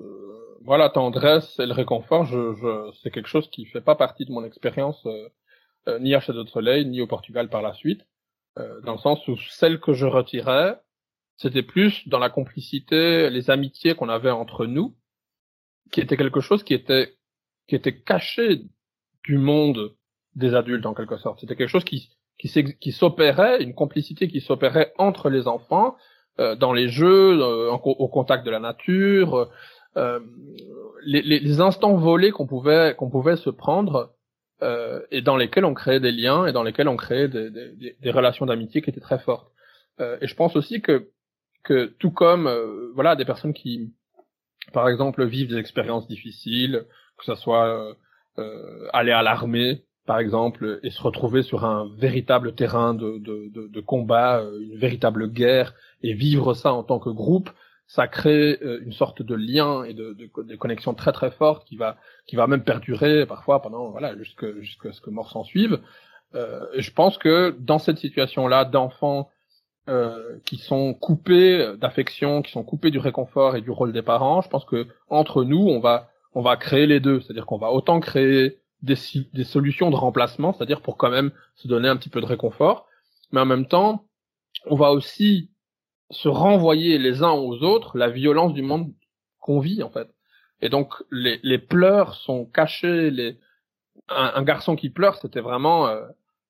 moi, la tendresse et le réconfort, je, je, c'est quelque chose qui fait pas partie de mon expérience, euh, euh, ni à Château de Soleil, ni au Portugal par la suite, euh, dans le sens où celle que je retirais, c'était plus dans la complicité, les amitiés qu'on avait entre nous, qui était quelque chose qui était qui était caché du monde des adultes en quelque sorte. C'était quelque chose qui qui s'opérait, une complicité qui s'opérait entre les enfants euh, dans les jeux, euh, au contact de la nature, euh, les, les, instants volés qu'on pouvait qu'on pouvait se prendre euh, et dans lesquels on créait des liens et dans lesquels on créait des, des, des relations d'amitié qui étaient très fortes. Euh, et je pense aussi que que tout comme euh, voilà des personnes qui par exemple vivent des expériences difficiles, que ce soit euh, euh, aller à l'armée par exemple et se retrouver sur un véritable terrain de, de, de, de combat, une véritable guerre et vivre ça en tant que groupe, ça crée euh, une sorte de lien et de, de, de, connexion très très forte qui va qui va même perdurer parfois pendant voilà jusqu'à jusqu'à ce que mort s'en suive. Euh, je pense que dans cette situation-là d'enfants euh, qui sont coupés d'affection, qui sont coupés du réconfort et du rôle des parents, je pense que entre nous on va on va créer les deux, c'est-à-dire qu'on va autant créer des, des solutions de remplacement, c'est-à-dire pour quand même se donner un petit peu de réconfort, mais en même temps on va aussi se renvoyer les uns aux autres la violence du monde qu'on vit en fait. Et donc les, les pleurs sont cachés. Les un, garçon qui pleure, c'était vraiment euh,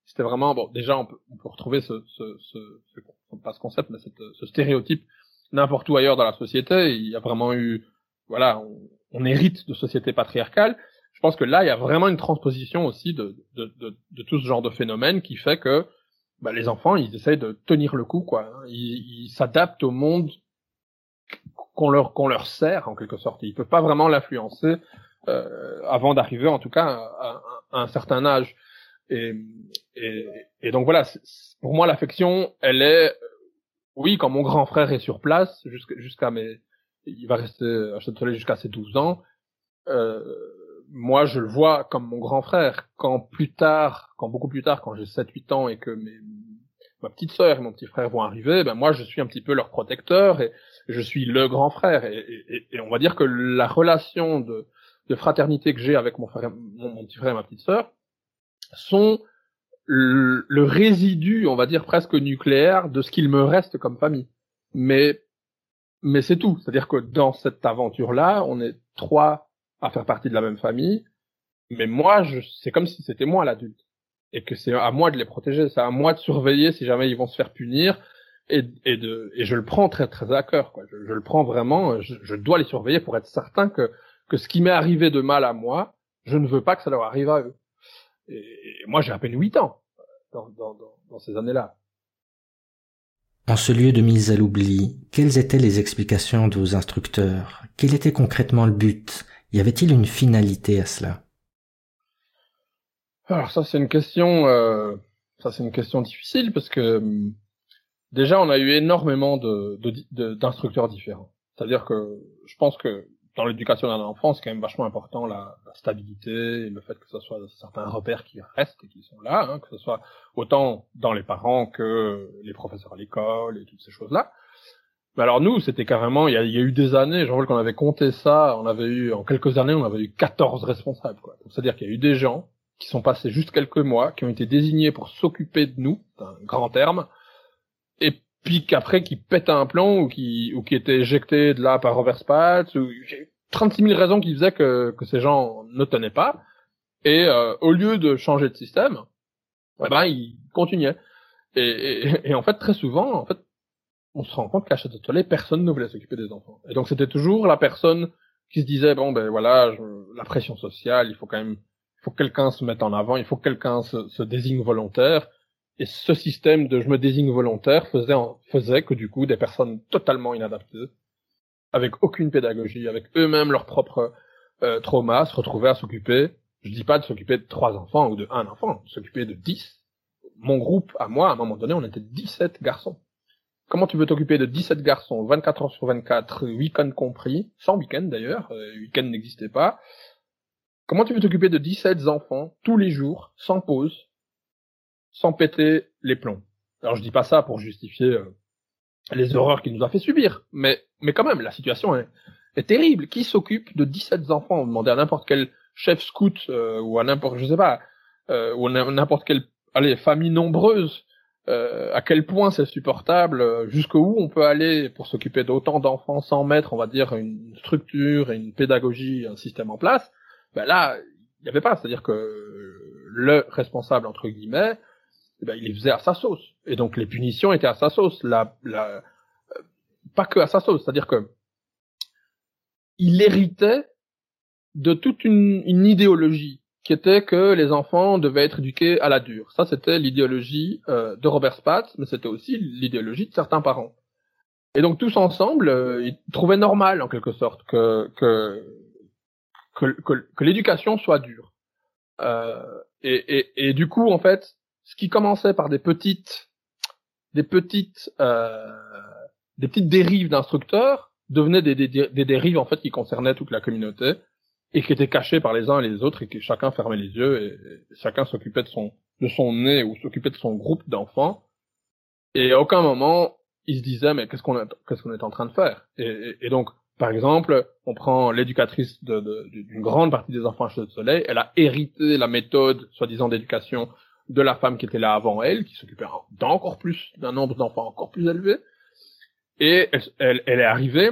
c'était vraiment bon. Déjà on peut, on peut retrouver ce ce, ce, ce pas ce concept mais cette, ce stéréotype n'importe où ailleurs dans la société. Il y a vraiment eu voilà on, on hérite de sociétés patriarcales. Je pense que là il y a vraiment une transposition aussi de de, de, de tout ce genre de phénomène qui fait que bah, les enfants, ils essayent de tenir le coup, quoi. Ils s'adaptent au monde qu'on leur qu'on leur sert en quelque sorte. Ils peuvent pas vraiment l'influencer euh, avant d'arriver, en tout cas, à, un certain âge. Et, et, et donc voilà, pour moi, l'affection, elle est, oui, quand mon grand frère est sur place, jusqu'à jusqu'à mes, il va rester à Châtelet jusqu'à ses 12 ans. Euh, moi, je le vois comme mon grand frère. Quand plus tard, quand beaucoup plus tard, quand j'ai 7-8 ans et que mes, ma petite sœur et mon petit frère vont arriver, ben moi, je suis un petit peu leur protecteur et je suis le grand frère. Et, on va dire que la relation de, fraternité que j'ai avec mon frère, mon, mon, petit frère et ma petite sœur sont le, le, résidu, on va dire presque nucléaire, de ce qu'il me reste comme famille. Mais mais c'est tout. C'est-à-dire que dans cette aventure-là, on est trois à faire partie de la même famille, mais moi, je, c'est comme si c'était moi l'adulte et que c'est à moi de les protéger, c'est à moi de surveiller si jamais ils vont se faire punir et, de et je le prends très très à cœur quoi. Je, le prends vraiment, je, dois les surveiller pour être certain que que ce qui m'est arrivé de mal à moi, je ne veux pas que ça leur arrive à eux. Et, moi, j'ai à peine huit ans dans, dans, dans, dans ces années-là. En ce lieu de mise à l'oubli, quelles étaient les explications de vos instructeurs? Quel était concrètement le but? Y avait-il une finalité à cela? Alors ça c'est une question, euh, ça c'est une question difficile parce que hum, déjà on a eu énormément d'instructeurs différents. C'est-à-dire que je pense que dans l'éducation d'un enfant, c'est quand même vachement important la, stabilité et le fait que ce soit certains repères qui restent et qui sont là, hein, que ce soit autant dans les parents que les professeurs à l'école et toutes ces choses-là alors nous, c'était carrément, il y, a, eu des années, j'en vois qu'on avait compté ça, on avait eu, en quelques années, on avait eu 14 responsables. quoi. C'est-à-dire qu'il y a eu des gens qui sont passés juste quelques mois, qui ont été désignés pour s'occuper de nous, un grand terme, et puis qu'après qui pètent un plomb ou qui ou qui étaient éjectés de là par patch ou 36 000 raisons qui faisaient que, que ces gens ne tenaient pas et euh, au lieu de changer de système eh ben ils continuaient et, et, et, en fait très souvent en fait on se rend compte qu'à Château personne ne voulait s'occuper des enfants. Et donc c'était toujours la personne qui se disait bon ben voilà, la pression sociale, il faut quand même, il faut que quelqu'un se mette en avant, il faut que quelqu'un se, se, désigne volontaire. Et ce système de je me désigne volontaire faisait faisait que du coup des personnes totalement inadaptées, avec aucune pédagogie, avec eux-mêmes leurs propres euh, traumas, se retrouvaient à s'occuper. Je dis pas de s'occuper de trois enfants ou de un enfant, s'occuper de dix. Mon groupe, à moi, à un moment donné, on était 17 garçons. Comment tu veux t'occuper de 17 garçons, 24 heures sur 24, week-end compris, sans week-end d'ailleurs, euh, week-end n'existait pas. Comment tu veux t'occuper de 17 enfants tous les jours, sans pause, sans péter les plombs? Alors je dis pas ça pour justifier euh, les horreurs qu'il nous a fait subir, mais mais quand même la situation est, terrible. Qui s'occupe de 17 enfants? On demandait à n'importe quel chef scout euh, ou à n'importe je sais pas euh, ou à n'importe quelle allez famille nombreuse euh, à quel point c'est supportable, euh, jusqu'où on peut aller pour s'occuper d'autant d'enfants sans mettre, on va dire, une structure une pédagogie, un système en place, ben là, il n'y avait pas. C'est-à-dire que le responsable, entre guillemets, ben, il les faisait à sa sauce. Et donc les punitions étaient à sa sauce. La, la, euh, pas que à sa sauce, c'est-à-dire que il héritait de toute une, une idéologie qui était que les enfants devaient être éduqués à la dure. Ça, c'était l'idéologie euh, de Robert Spatz, mais c'était aussi l'idéologie de certains parents. Et donc tous ensemble, euh, ils trouvaient normal, en quelque sorte, que que que, que, l'éducation soit dure. Euh, et, et, et, du coup, en fait, ce qui commençait par des petites des petites euh, des petites dérives d'instructeurs devenaient des, des, des dérives en fait qui concernaient toute la communauté et qui étaient cachés par les uns et les autres et que chacun fermait les yeux et, chacun s'occupait de son de son nez ou s'occupait de son groupe d'enfants. Et à aucun moment il se disait mais qu'est-ce qu'on qu'est-ce qu'on est en train de faire? Et, donc par exemple on prend l'éducatrice d'une de, grande partie des enfants chez de soleil. Elle a hérité la méthode soi-disant d'éducation de la femme qui était là avant elle qui s'occupait d'encore plus d'un nombre d'enfants encore plus élevé. Et elle, elle est arrivée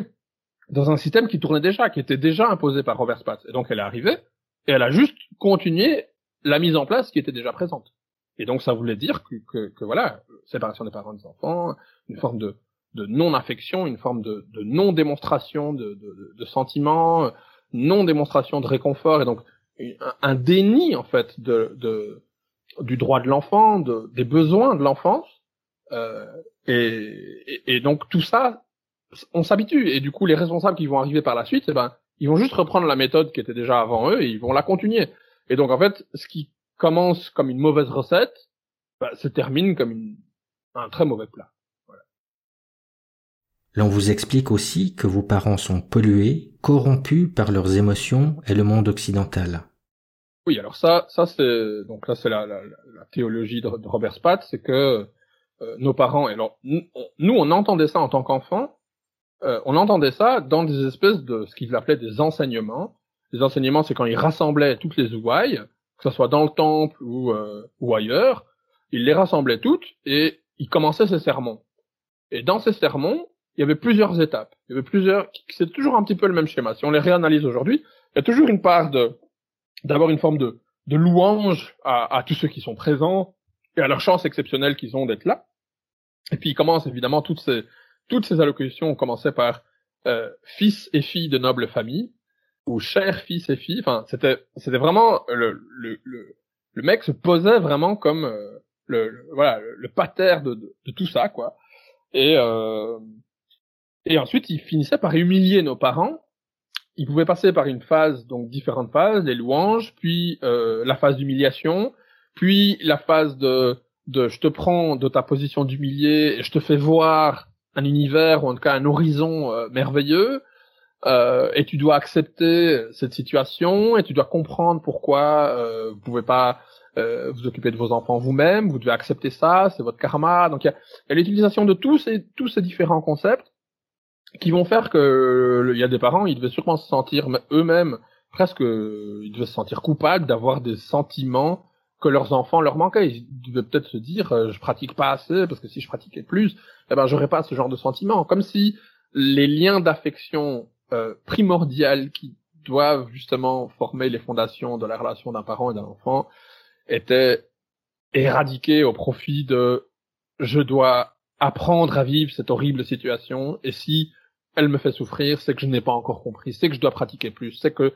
dans un système qui tournait déjà, qui était déjà imposé par Robert Spatz. Et donc elle est arrivée, et elle a juste continué la mise en place qui était déjà présente. Et donc ça voulait dire que, que, que voilà, séparation des parents des enfants, une forme de, de non-affection, une forme de, de non-démonstration de, de, de, sentiments, non-démonstration de réconfort, et donc un, déni en fait de, de du droit de l'enfant, de, des besoins de l'enfance. Euh, et, et, et, donc tout ça, on s'habitue et du coup les responsables qui vont arriver par la suite, eh ben ils vont juste reprendre la méthode qui était déjà avant eux et ils vont la continuer. Et donc en fait, ce qui commence comme une mauvaise recette, bah, se termine comme une, un très mauvais plat. Voilà. L'on vous explique aussi que vos parents sont pollués, corrompus par leurs émotions et le monde occidental. Oui, alors ça, ça c'est donc là c'est la, la, la, théologie de, Robert Spatz, c'est que euh, nos parents, alors nous on entendait ça en tant qu'enfants, euh, on entendait ça dans des espèces de ce qu'ils appelaient des enseignements. Les enseignements, c'est quand ils rassemblaient toutes les ouailles, que ce soit dans le temple ou, euh, ou ailleurs, ils les rassemblaient toutes et ils commençaient ces sermons. Et dans ces sermons, il y avait plusieurs étapes. Il y avait plusieurs, c'est toujours un petit peu le même schéma. Si on les réanalyse aujourd'hui, il y a toujours une part de, d'avoir une forme de, de louange à, à tous ceux qui sont présents et à leur chance exceptionnelle qu'ils ont d'être là. Et puis il commence évidemment toutes ces, toutes ces allocutions ont commencé par euh, fils et filles de nobles familles ou chers fils et filles. Enfin, c'était c'était vraiment le, le le le mec se posait vraiment comme euh, le, voilà le, pater de, de, tout ça quoi. Et euh, et ensuite il finissait par humilier nos parents. Il pouvait passer par une phase donc différentes phases, les louanges, puis euh, la phase d'humiliation, puis la phase de de je te prends de ta position d'humilié je te fais voir un univers ou en tout cas un horizon euh, merveilleux euh, et tu dois accepter cette situation et tu dois comprendre pourquoi euh, vous pouvez pas euh, vous occuper de vos enfants vous-même, vous devez accepter ça, c'est votre karma. Donc il y a, l'utilisation de tous ces tous ces différents concepts qui vont faire que il y a des parents, ils devaient sûrement se sentir eux-mêmes presque, ils devaient se sentir coupables d'avoir des sentiments que leurs enfants leur manquaient. Ils devaient peut-être se dire, euh, je pratique pas assez parce que si je pratiquais plus, eh ben j'aurais pas ce genre de sentiment. Comme si les liens d'affection euh, primordiales qui doivent justement former les fondations de la relation d'un parent et d'un enfant étaient éradiqués au profit de je dois apprendre à vivre cette horrible situation et si elle me fait souffrir, c'est que je n'ai pas encore compris, c'est que je dois pratiquer plus, c'est que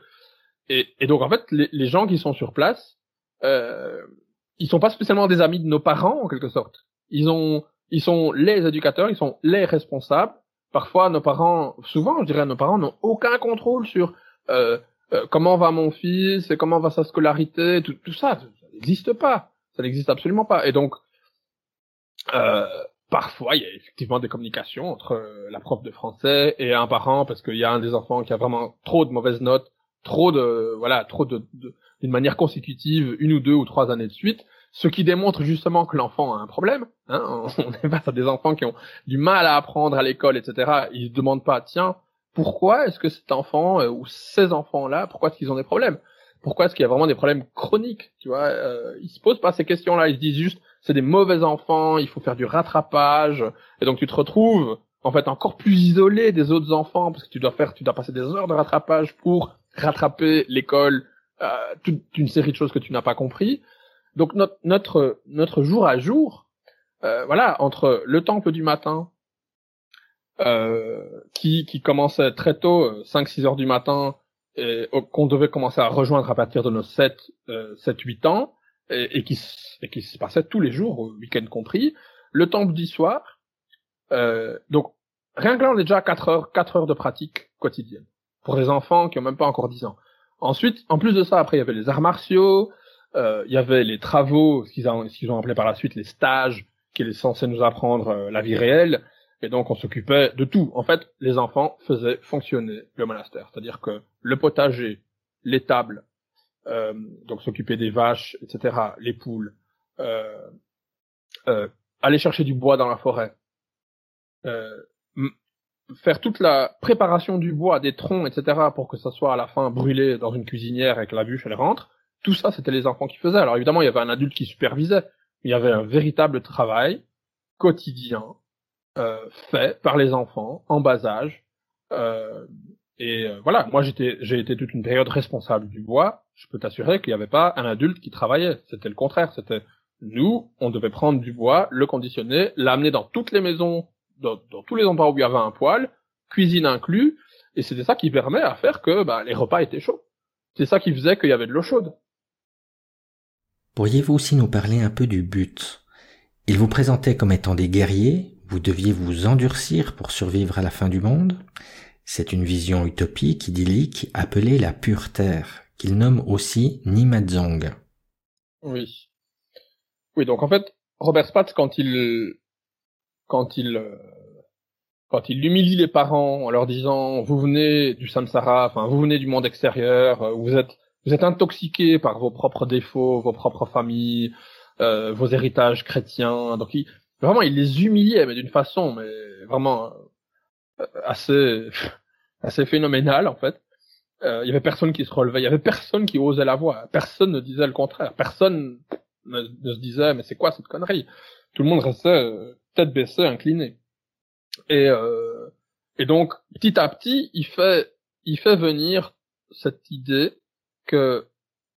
et, donc en fait les, les gens qui sont sur place euh, ils sont pas spécialement des amis de nos parents en quelque sorte. Ils ont, ils sont les éducateurs, ils sont les responsables. Parfois, nos parents, souvent, je dirais, nos parents n'ont aucun contrôle sur euh, euh, comment va mon fils et comment va sa scolarité, tout, tout ça, ça n'existe pas, ça n'existe absolument pas. Et donc, euh, parfois, il y a effectivement des communications entre euh, la prof de français et un parent parce qu'il y a un des enfants qui a vraiment trop de mauvaises notes, trop de, voilà, trop de, d'une manière consécutive une ou deux ou trois années de suite, ce qui démontre justement que l'enfant a un problème. Hein on est face à des enfants qui ont du mal à apprendre à l'école, etc. Ils se demandent pas, tiens, pourquoi est-ce que cet enfant euh, ou ces enfants-là, pourquoi est-ce qu'ils ont des problèmes? Pourquoi est-ce qu'il y a vraiment des problèmes chroniques? Tu vois, euh, ils se posent pas ces questions-là. Ils se disent juste, c'est des mauvais enfants, il faut faire du rattrapage, et donc tu te retrouves en fait encore plus isolé des autres enfants parce que tu dois faire, tu dois passer des heures de rattrapage pour rattraper l'école euh, toute une série de choses que tu n'as pas compris. Donc notre notre notre jour à jour, euh, voilà, entre le temple du matin euh, qui qui commençait très tôt, 5-6 heures du matin, qu'on devait commencer à rejoindre à partir de nos 7, euh, 7 8 ans, et, et, qui, et qui se passait tous les jours, week-end compris, le temple d'histoire. Euh, donc, rien que là, on est déjà à 4 heures, 4 heures de pratique quotidienne. Pour des enfants qui ont même pas encore 10 ans. Ensuite, en plus de ça, après, il y avait les arts martiaux, euh, il y avait les travaux, ce qu'ils ont, appelé par la suite les stages, qui étaient censés nous apprendre euh, la vie réelle. Et donc, on s'occupait de tout. En fait, les enfants faisaient fonctionner le monastère. C'est-à-dire que le potager, les tables, euh, donc s'occuper des vaches, etc., les poules, euh, euh, aller chercher du bois dans la forêt, euh, faire toute la préparation du bois, des troncs, etc., pour que ça soit à la fin brûlé dans une cuisinière avec la bûche, elle rentre. Tout ça, c'était les enfants qui faisaient. Alors évidemment, il y avait un adulte qui supervisait. Il y avait un véritable travail quotidien euh, fait par les enfants en bas âge. Euh, et euh, voilà, moi j'étais, j'ai été toute une période responsable du bois. Je peux t'assurer qu'il n'y avait pas un adulte qui travaillait. C'était le contraire. C'était nous, on devait prendre du bois, le conditionner, l'amener dans toutes les maisons, dans, tous les endroits où il y avait un poêle, cuisine inclus. Et c'était ça qui permet à faire que bah, les repas étaient chauds. C'est ça qui faisait qu'il y avait de l'eau chaude. Pourriez-vous aussi nous parler un peu du but? Il vous présentait comme étant des guerriers, vous deviez vous endurcir pour survivre à la fin du monde. C'est une vision utopique, idyllique, appelée la pure terre, qu'il nomme aussi Nimadzong. Oui. Oui, donc en fait, Robert Spatz, quand il, quand il, euh, quand il humilie les parents en leur disant, vous venez du samsara, enfin, vous venez du monde extérieur, euh, vous êtes, vous êtes intoxiqué par vos propres défauts, vos propres familles, euh, vos héritages chrétiens. Donc il, vraiment, il les humiliait, mais d'une façon, mais vraiment euh, assez, assez phénoménale en fait. Euh, il y avait personne qui se relevait, il y avait personne qui osait la voix, personne ne disait le contraire, personne ne, se disait mais c'est quoi cette connerie? Tout le monde restait euh, tête baissée, incliné. Et euh, et donc petit à petit, il fait il fait venir cette idée que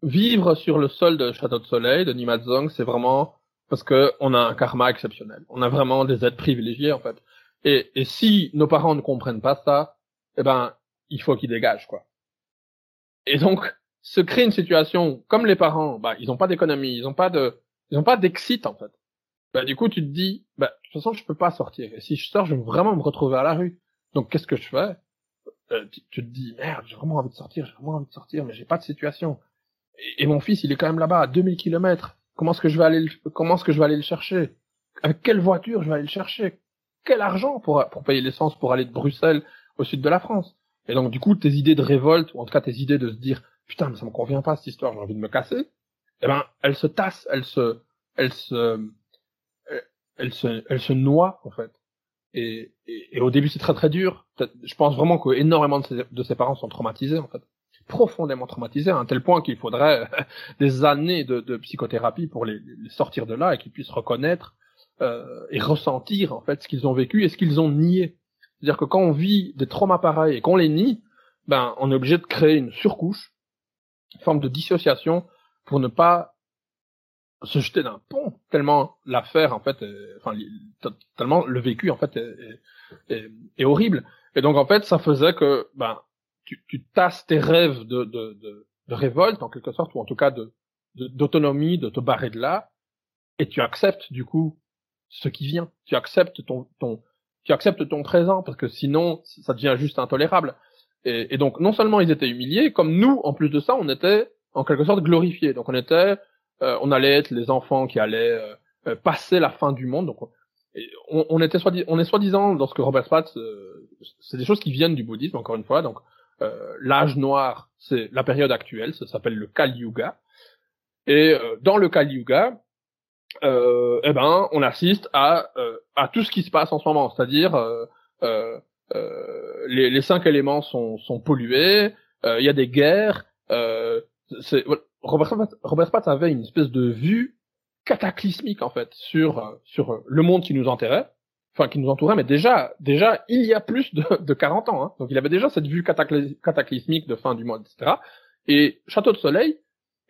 vivre sur le sol de Château de Soleil de Nimadzong, c'est vraiment parce que on a un karma exceptionnel. On a vraiment des aides privilégiées en fait. Et, et si nos parents ne comprennent pas ça, eh ben il faut qu'ils dégagent quoi. Et donc se crée une situation comme les parents, bah ils ont pas d'économie, ils ont pas de, ils ont pas d'exit en fait. Bah du coup tu te dis, bah de toute façon je peux pas sortir. Et si je sors, je vais vraiment me retrouver à la rue. Donc qu'est-ce que je fais? Euh, tu, te dis merde, j'ai vraiment envie de sortir, j'ai vraiment envie de sortir, mais j'ai pas de situation. Et, et, mon fils, il est quand même là-bas à 2000 kilomètres. Comment est-ce que je vais aller le, comment est-ce que je vais aller le chercher? Avec quelle voiture je vais aller le chercher? Quel argent pour pour payer l'essence pour aller de Bruxelles au sud de la France? Et donc du coup, tes idées de révolte ou en tout cas tes idées de se dire putain, mais ça me convient pas cette histoire, j'ai envie de me casser. Eh ben, elles se tassent, elles se elles se elles se elles se noient en fait. Et, au début c'est très très dur. Je pense vraiment que énormément de ses, parents sont traumatisés en fait profondément traumatisés à un tel point qu'il faudrait des années de, psychothérapie pour les, les, sortir de là et qu'ils puissent reconnaître euh, et ressentir en fait ce qu'ils ont vécu et ce qu'ils ont nié. C'est-à-dire que quand on vit des traumas pareils et qu'on les nie, ben on est obligé de créer une surcouche, une forme de dissociation pour ne pas se jeter d'un pont tellement l'affaire en fait, est, enfin tellement le vécu en fait est, est, est, horrible. Et donc en fait ça faisait que ben tu, tu tasses tes rêves de, de, de, de, révolte, en quelque sorte, ou en tout cas de d'autonomie, de, te barrer de là, et tu acceptes du coup ce qui vient. Tu acceptes ton, ton, tu acceptes ton présent, parce que sinon, ça devient juste intolérable. Et, et, donc, non seulement ils étaient humiliés, comme nous, en plus de ça, on était en quelque sorte glorifiés. Donc, on était, euh, on allait être les enfants qui allaient euh, passer la fin du monde. Donc, on, on était soit, on est soi-disant dans ce que Robert Spatz, euh, c'est des choses qui viennent du bouddhisme, encore une fois. Donc, euh, l'âge noir, c'est la période actuelle, ça s'appelle le Kali Yuga. Et euh, dans le Kali Yuga, euh, eh ben, on assiste à, euh, à tout ce qui se passe en ce moment, c'est-à-dire les, les, cinq éléments sont, sont pollués, il y a des guerres. c'est, Robert, Robert Spatz avait une espèce de vue cataclysmique en fait sur sur le monde qui nous enterrait enfin qui nous entourait, mais déjà, déjà il y a plus de, de 40 ans. Hein. Donc il avait déjà cette vue cataclysmique de fin du monde, etc. Et Château de Soleil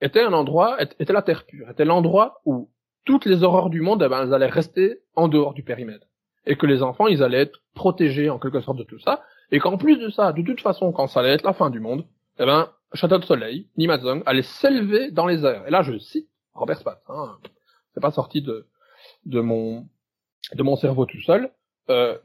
était un endroit, était la terre pure, était l'endroit où toutes les horreurs du monde, eh ben, elles allaient rester en dehors du périmètre. Et que les enfants, ils allaient être protégés en quelque sorte de tout ça. Et qu'en plus de ça, de toute façon, quand ça allait être la fin du monde, eh ben, Château de Soleil, Nimazong, allait s'élever dans les airs. Et là, je cite Robert Spatz. Hein, c'est pas sorti de de mon de mon cerveau tout seul. Euh,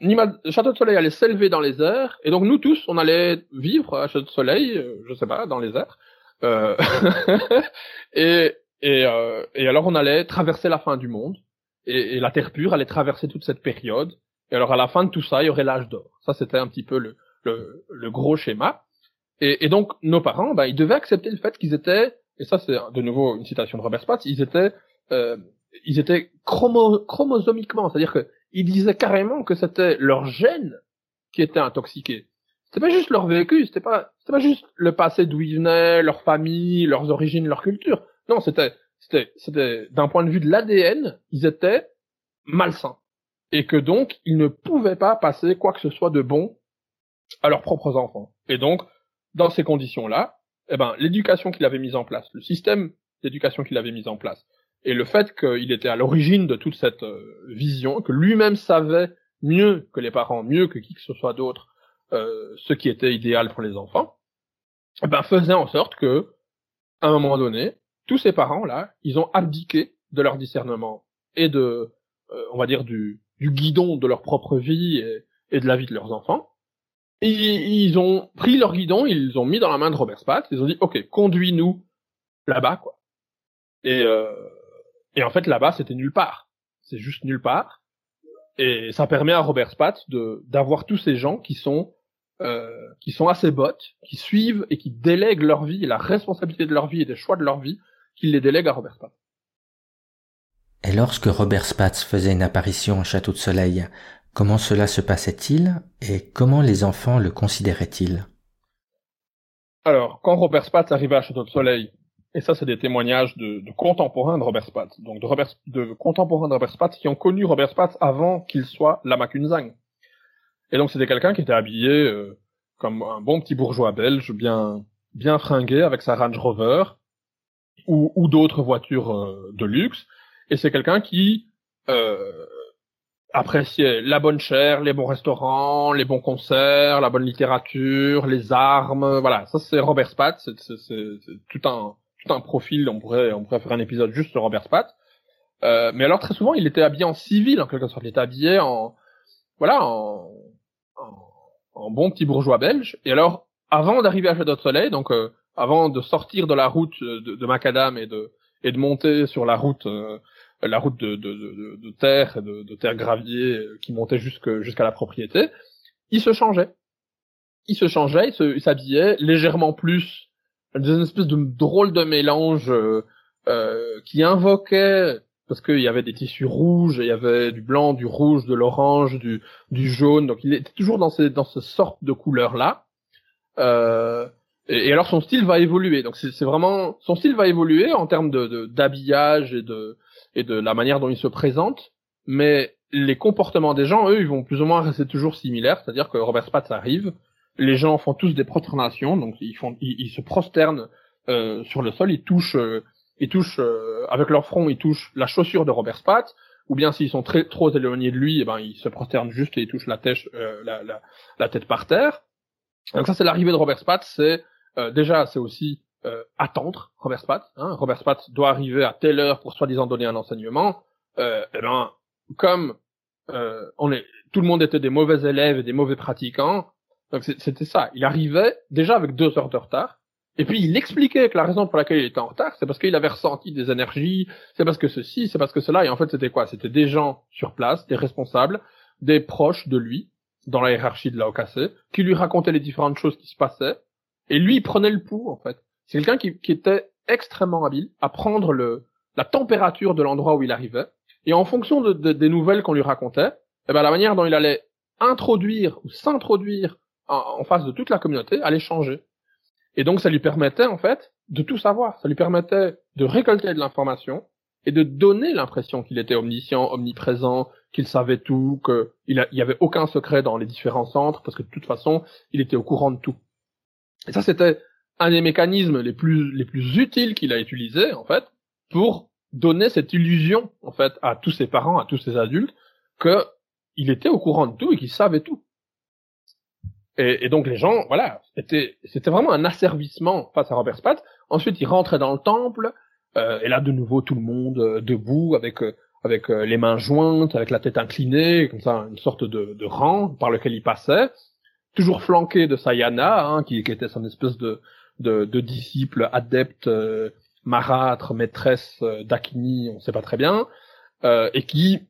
Château de Soleil allait s'élever dans les airs, et donc nous tous, on allait vivre à Château de Soleil, euh, je sais pas, dans les airs. Euh, et et, euh, et alors on allait traverser la fin du monde, et, et, la Terre pure allait traverser toute cette période. Et alors à la fin de tout ça, il y aurait l'âge d'or. Ça c'était un petit peu le, le, le gros schéma. Et, donc nos parents, ben, ils devaient accepter le fait qu'ils étaient, et ça c'est de nouveau une citation de Robert Spatz, ils étaient, euh, ils étaient chromo, chromosomiquement, c'est-à-dire que ils disaient carrément que c'était leur gène qui était intoxiqué. C'était pas juste leur vécu, c'était pas, c'était pas juste le passé d'où ils venaient, leur famille, leurs origines, leur culture. Non, c'était, c'était, c'était d'un point de vue de l'ADN, ils étaient malsains et que donc ils ne pouvaient pas passer quoi que ce soit de bon à leurs propres enfants. Et donc, dans ces conditions-là, eh ben, l'éducation qu'il avait mise en place, le système d'éducation qu'il avait mis en place, et le fait qu'il était à l'origine de toute cette euh, vision, que lui-même savait mieux que les parents, mieux que qui que ce soit d'autre, euh, ce qui était idéal pour les enfants, eh ben, faisait en sorte que, à un moment donné, tous ces parents-là, ils ont abdiqué de leur discernement et de, euh, on va dire, du, du guidon de leur propre vie et, et de la vie de leurs enfants, ils ont pris leur guidon, ils ont mis dans la main de Robert Spatz, ils ont dit, ok, conduis-nous là-bas, quoi. Et, euh, et en fait, là-bas, c'était nulle part. C'est juste nulle part. Et ça permet à Robert Spatz d'avoir tous ces gens qui sont euh, qui sont assez bottes, qui suivent et qui délèguent leur vie la responsabilité de leur vie et des choix de leur vie, qu'ils les délèguent à Robert Spatz. Et lorsque Robert Spatz faisait une apparition au Château de Soleil, Comment cela se passait-il et comment les enfants le considéraient-ils? Alors, quand Robert Spatz arrivait à Château de Soleil, et ça c'est des témoignages de, contemporains de Robert Spatz, donc de, contemporains de Robert Spatz qui ont connu Robert Spatz avant qu'il soit Lama Kunzang. Et donc c'était quelqu'un qui était habillé euh, comme un bon petit bourgeois belge, bien bien fringué avec sa Range Rover ou, ou d'autres voitures euh, de luxe. Et c'est quelqu'un qui euh, apprécier la bonne chair, les bons restaurants, les bons concerts, la bonne littérature, les armes, voilà. Ça c'est Robert Spatz, c'est tout un tout un profil. On pourrait on pourrait faire un épisode juste sur Robert Spatz. Euh, mais alors très souvent il était habillé en civil en quelque sorte. Il était habillé en voilà en en, bon petit bourgeois belge. Et alors avant d'arriver à Château de Soleil, donc euh, avant de sortir de la route de, de Macadam et de et de monter sur la route euh, la route de, de, de, de terre, de, de terre gravier euh, qui montait jusqu'à la propriété, il se changeait. Il se changeait, il s'habillait légèrement plus, une espèce de drôle de mélange euh, euh, qui invoquait parce qu'il y avait des tissus rouges, il y avait du blanc, du rouge, de l'orange, du, du jaune, donc il était toujours dans ces dans ce sorte de couleurs là. Euh, et, alors son style va évoluer, donc c'est vraiment son style va évoluer en termes de d'habillage et de et de la manière dont ils se présentent, mais les comportements des gens, eux, ils vont plus ou moins rester toujours similaires, c'est-à-dire que Robert Spatz arrive, les gens font tous des prosternations, donc ils font, ils, se prosternent euh, sur le sol, ils touchent, euh, ils touchent euh, avec leur front, ils touchent la chaussure de Robert Spatz, ou bien s'ils sont très trop éloignés de lui, eh ben ils se prosternent juste et ils touchent la tête, la, la, la, tête par terre. Donc ça, c'est l'arrivée de Robert Spatz. C'est déjà, c'est aussi euh, attendre Robert Spatz. Hein. Robert Spatz doit arriver à telle heure pour soi-disant donner un enseignement. Euh, et eh ben, comme euh, on est, tout le monde était des mauvais élèves et des mauvais pratiquants, donc c'était ça. Il arrivait déjà avec deux heures de retard. Et puis il expliquait que la raison pour laquelle il était en retard, c'est parce qu'il avait ressenti des énergies, c'est parce que ceci, c'est parce que cela, et en fait c'était quoi? C'était des gens sur place, des responsables, des proches de lui, dans la hiérarchie de la OKC, qui lui racontaient les différentes choses qui se passaient, et lui il prenait le pouls en fait. C'est quelqu'un qui, qui, était extrêmement habile à prendre le, la température de l'endroit où il arrivait, et en fonction de, des nouvelles qu'on lui racontait, eh ben, la manière dont il allait introduire ou s'introduire en, face de toute la communauté allait changer. Et donc ça lui permettait en fait de tout savoir, ça lui permettait de récolter de l'information et de donner l'impression qu'il était omniscient, omniprésent, qu'il savait tout, qu'il n'y avait aucun secret dans les différents centres, parce que de toute façon, il était au courant de tout. Et ça, c'était un des mécanismes les plus les plus utiles qu'il a utilisé en fait pour donner cette illusion en fait à tous ses parents, à tous ses adultes que il était au courant de tout et qu'il savait tout. Et, et, donc les gens, voilà, c'était c'était vraiment un asservissement face à Robert Spatz. Ensuite, il rentrait dans le temple, euh, et là de nouveau tout le monde euh, debout avec euh, avec euh, les mains jointes, avec la tête inclinée, comme ça, une sorte de, de rang par lequel il passait, toujours flanqué de Sayana, hein, qui, qui, était son espèce de de, de disciple adepte marâtre, maîtresse d'Akini, on sait pas très bien, et qui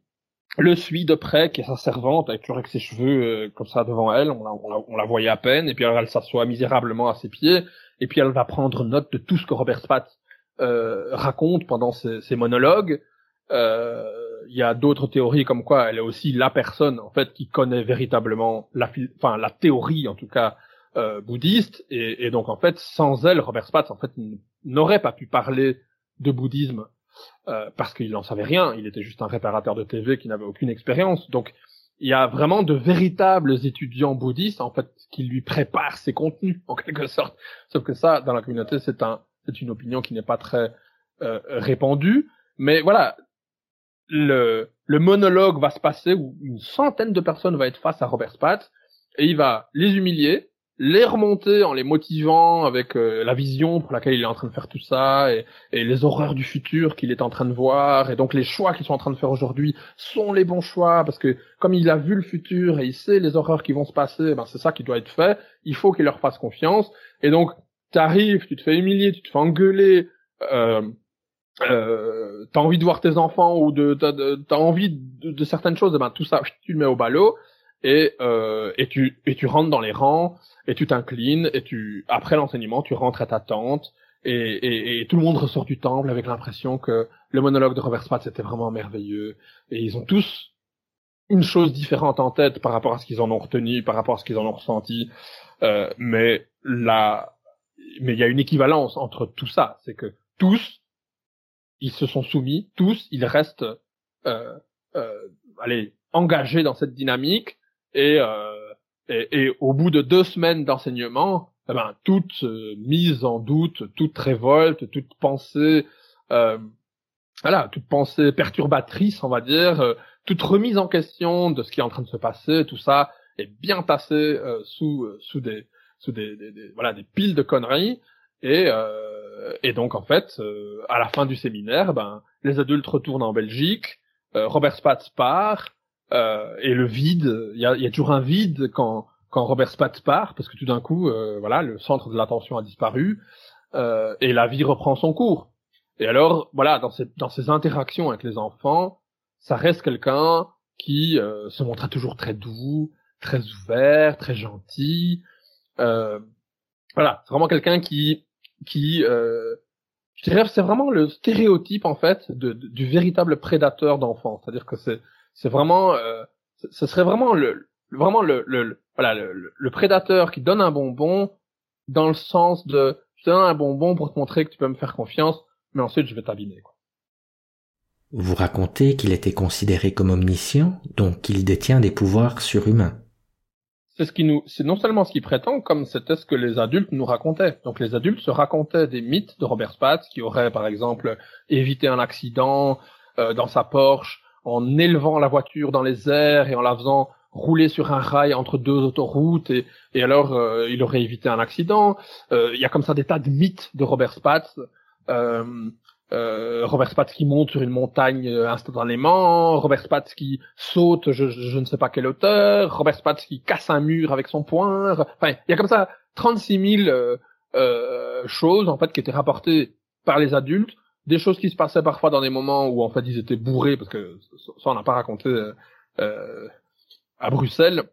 le suit de près, qui est sa servante, avec toujours avec ses cheveux euh, comme ça devant elle, on la, on, la, on la, voyait à peine, et puis alors elle s'assoit misérablement à ses pieds, et puis elle va prendre note de tout ce que Robert Spatz euh, raconte pendant ses, ses monologues. Euh, il y a d'autres théories comme quoi elle est aussi la personne en fait qui connaît véritablement la, enfin la théorie en tout cas euh, bouddhiste, et, et, donc en fait sans elle Robert Spatz en fait n'aurait pas pu parler de bouddhisme euh, parce qu'il n'en savait rien. Il était juste un réparateur de TV qui n'avait aucune expérience. Donc, il y a vraiment de véritables étudiants bouddhistes, en fait, qui lui préparent ses contenus, en quelque sorte. Sauf que ça, dans la communauté, c'est un, c'est une opinion qui n'est pas très euh, répandue. Mais voilà, le, le monologue va se passer où une centaine de personnes vont être face à Robert Spatz et il va les humilier, les remonter en les motivant avec euh, la vision pour laquelle il est en train de faire tout ça et, et les horreurs du futur qu'il est en train de voir. Et donc les choix qu'ils sont en train de faire aujourd'hui sont les bons choix parce que comme il a vu le futur et il sait les horreurs qui vont se passer ben c'est ça qui doit être fait. Il faut qu'il leur fasse confiance. Et donc t'arrives tu te fais humilier tu te fais engueuler euh, euh, t'as envie de voir tes enfants ou de t'as, envie de, certaines choses, ben tout ça tu le mets au ballot et euh, et tu et tu rentres dans les rangs et tu t'inclines et tu après l'enseignement tu rentres à ta tente et, et, et, tout le monde ressort du temple avec l'impression que le monologue de Robert Spatz était vraiment merveilleux. Et ils ont tous une chose différente en tête par rapport à ce qu'ils en ont retenu, par rapport à ce qu'ils en ont ressenti, euh, mais là, mais il y a une équivalence entre tout ça, c'est que tous ils se sont soumis, tous ils restent, euh, euh, allez, engagés dans cette dynamique et euh, et, et, au bout de deux semaines d'enseignement, eh ben, toute euh, mise en doute, toute révolte, toute pensée, euh, voilà, toute pensée perturbatrice, on va dire, euh, toute remise en question de ce qui est en train de se passer, tout ça est bien tassé euh, sous sous des sous des, des, des, voilà des piles de conneries. Et et donc en fait à la fin du séminaire, ben les adultes retournent en Belgique, Robert Spatz part euh, et le vide, il y a, y a, toujours un vide quand quand Robert Spatz part, parce que tout d'un coup, euh, voilà, le centre de l'attention a disparu euh, et la vie reprend son cours. Et alors, voilà, dans ces dans ces interactions avec les enfants, ça reste quelqu'un qui euh, se montre toujours très doux, très ouvert, très gentil. Euh, voilà, c'est vraiment quelqu'un qui qui euh, je dirais c'est vraiment le stéréotype en fait de, de, du véritable prédateur d'enfants. C'est-à-dire que c'est c'est vraiment, euh, ce serait vraiment le, vraiment le, le, voilà, le, le, prédateur qui donne un bonbon dans le sens de, je te donne un bonbon pour te montrer que tu peux me faire confiance, mais ensuite je vais t'abîmer. Vous racontez qu'il était considéré comme omniscient, donc qu'il détient des pouvoirs surhumains. C'est ce qui nous, c'est non seulement ce qu'il prétend, comme c'était ce que les adultes nous racontaient. Donc les adultes se racontaient des mythes de Robert Spatz, qui aurait par exemple évité un accident euh, dans sa Porsche en élevant la voiture dans les airs et en la faisant rouler sur un rail entre deux autoroutes et, et alors euh, il aurait évité un accident. Euh, il y a comme ça des tas de mythes de Robert Spatz. Euh, euh, Robert Spatz qui monte sur une montagne instantanément, Robert Spatz qui saute je, je, ne sais pas quelle hauteur, Robert Spatz qui casse un mur avec son poing. Enfin, il y a comme ça 36 000 choses en fait qui étaient rapportées par les adultes des choses qui se passaient parfois dans des moments où en fait ils étaient bourrés parce que ça on n'a pas raconté euh, euh, à Bruxelles.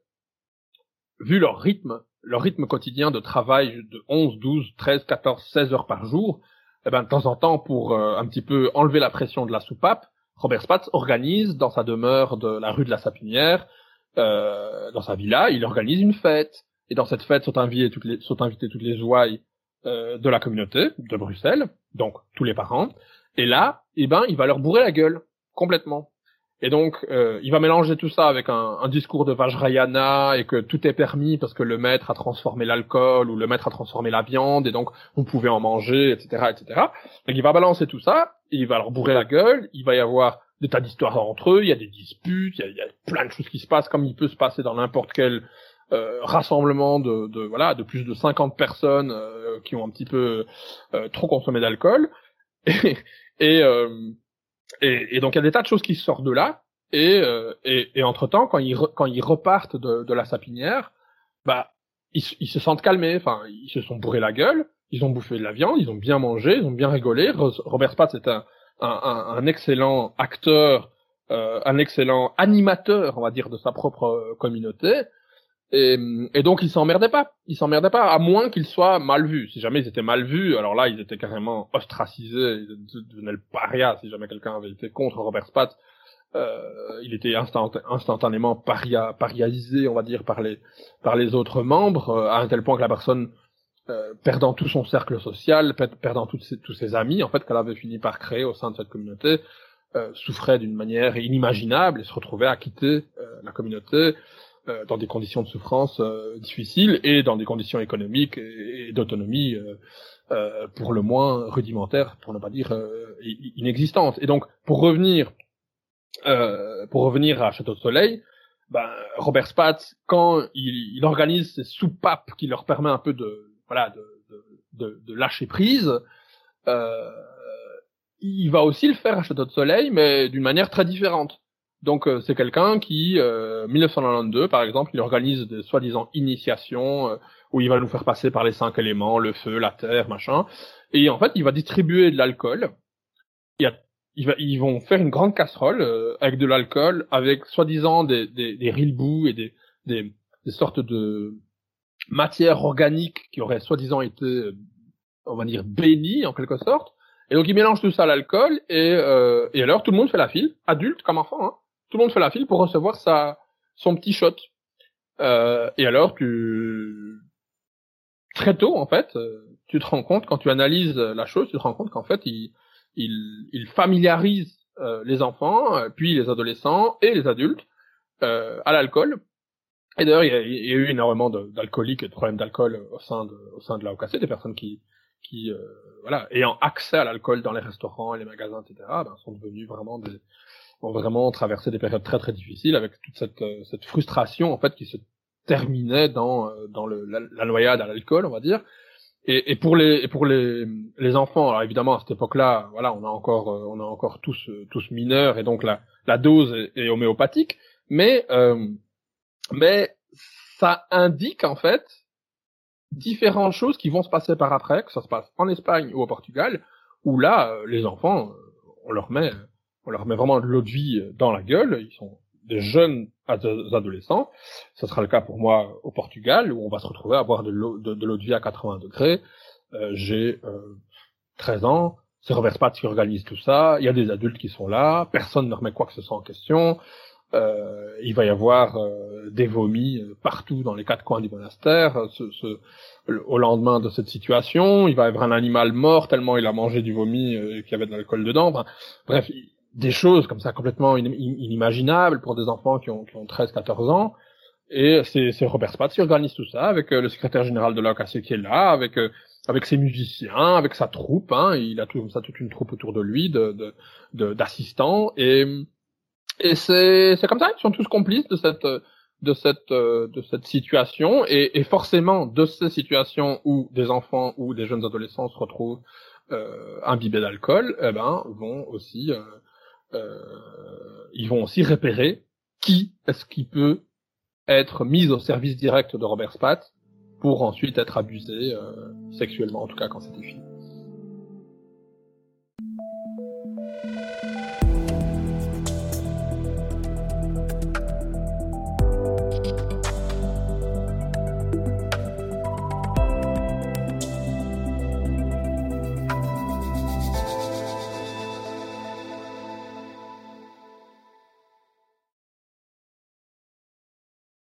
Vu leur rythme leur rythme quotidien de travail de 11 12 13 14 16 heures par jour eh ben de temps en temps pour euh, un petit peu enlever la pression de la soupape Robert Spatz organise dans sa demeure de la rue de la Sapinière euh, dans sa villa il organise une fête. Et dans cette fête sont invitées toutes les sont invitées toutes les ouailles euh, de la communauté de Bruxelles, donc tous les parents. Et là, eh ben, il va leur bourrer la gueule complètement. Et donc, euh, il va mélanger tout ça avec un, un, discours de Vajrayana et que tout est permis parce que le maître a transformé l'alcool ou le maître a transformé la viande et donc on pouvait en manger, etc., etc. Donc il va balancer tout ça, il va leur bourrer la gueule, il va y avoir des tas d'histoires entre eux, il y a des disputes, il y a, il y a, plein de choses qui se passent comme il peut se passer dans n'importe quelle rassemblement de, de, voilà de plus de 50 personnes qui ont un petit peu trop consommé d'alcool. Et et, et, et donc il y a des tas de choses qui sortent de là. Et, et, et entre temps quand ils quand ils repartent de, de la sapinière bah ils, ils, se sentent calmés. Enfin ils se sont bourrés la gueule ils ont bouffé de la viande ils ont bien mangé ils ont bien rigolé. Robert Spatz est un un, un, excellent acteur, euh, un excellent animateur, on va dire, de sa propre euh, communauté. Et, et donc ils s'emmerdaient pas, ils s'emmerdaient pas, à moins qu'ils soient mal vus. Si jamais ils étaient mal vus, alors là ils étaient carrément ostracisés, ils devenaient le paria. Si jamais quelqu'un avait été contre Robert Spatz, euh, il était instant, instantanément paria, pariaisé, on va dire, par les par les autres membres, euh, à un tel point que la personne euh, perdant tout son cercle social, perdant tous ses amis, en fait, qu'elle avait fini par créer au sein de cette communauté, euh, souffrait d'une manière inimaginable et se retrouvait à quitter la communauté dans des conditions de souffrance difficiles et dans des conditions économiques et, d'autonomie pour le moins rudimentaires, pour ne pas dire inexistantes. Et donc, pour revenir, pour revenir à Château de Soleil, ben, Robert Spatz, quand il, organise ces soupapes qui leur permet un peu de, voilà, de, de, de, lâcher prise, euh, il va aussi le faire à Château de Soleil, mais d'une manière très différente. Donc euh, c'est quelqu'un qui, euh, 1992 par exemple, il organise des soi-disant initiations euh, où il va nous faire passer par les cinq éléments, le feu, la terre, machin. Et en fait, il va distribuer de l'alcool. Il, il va, ils vont faire une grande casserole euh, avec de l'alcool, avec soi-disant des, des, des rilbous et des, des, des sortes de matière organique qui aurait soi-disant été, on va dire, bénie en quelque sorte. Et donc il mélange tout ça à l'alcool et, euh, et alors tout le monde fait la file, adulte comme enfant, hein, tout le monde fait la file pour recevoir sa son petit shot. Euh, et alors tu très tôt en fait, tu te rends compte quand tu analyses la chose, tu te rends compte qu'en fait il il, il familiarise euh, les enfants, puis les adolescents et les adultes euh, à l'alcool et d'ailleurs, il, y, a eu énormément d'alcooliques et de problèmes d'alcool au sein de, au sein de la OKC, des personnes qui, qui, euh, voilà, ayant accès à l'alcool dans les restaurants, les magasins, etc., ben, sont devenus vraiment des, ont vraiment traversé des périodes très très difficiles avec toute cette, euh, cette frustration en fait qui se terminait dans, euh, dans le, la, noyade à l'alcool, on va dire. Et, et, pour les et pour les, les enfants, alors évidemment à cette époque-là, voilà, on a encore on a encore tous tous mineurs et donc la la dose est, est homéopathique, mais euh, mais ça indique en fait différentes choses qui vont se passer par après, que ça se passe en Espagne ou au Portugal, où là, euh, les enfants, euh, on leur met, on leur met vraiment de l'eau de vie dans la gueule. Ils sont des jeunes adolescents. Ce sera le cas pour moi au Portugal, où on va se retrouver à boire de l'eau de, de, vie à 80 degrés. Euh, J'ai euh, 13 ans. C'est Robert Spatz qui organise tout ça. Il y a des adultes qui sont là. Personne ne remet quoi que ce soit en question. Euh, il va y avoir euh, des vomis euh, partout dans les quatre coins du monastère. Au lendemain de cette situation, il va y avoir un animal mort tellement il a mangé du vomi et qu'il y avait de l'alcool dedans. bref, des choses comme ça complètement inimaginables pour des enfants qui ont, qui ont 13-14 ans. Et c'est Robert Spatz qui organise tout ça avec le secrétaire général de l'OKC qui est là, avec avec ses musiciens, avec sa troupe. Hein, il a tout ça toute une troupe autour de lui de d'assistants de, et et c'est c'est comme ça, ils sont tous complices de cette de cette de cette situation et, et forcément de ces situations où des enfants ou des jeunes adolescents se retrouvent euh, imbibés d'alcool, eh ben vont aussi euh, euh, ils vont aussi repérer qui est-ce qui peut être mis au service direct de Robert Spatz pour ensuite être abusé euh, sexuellement en tout cas quand c'était fini.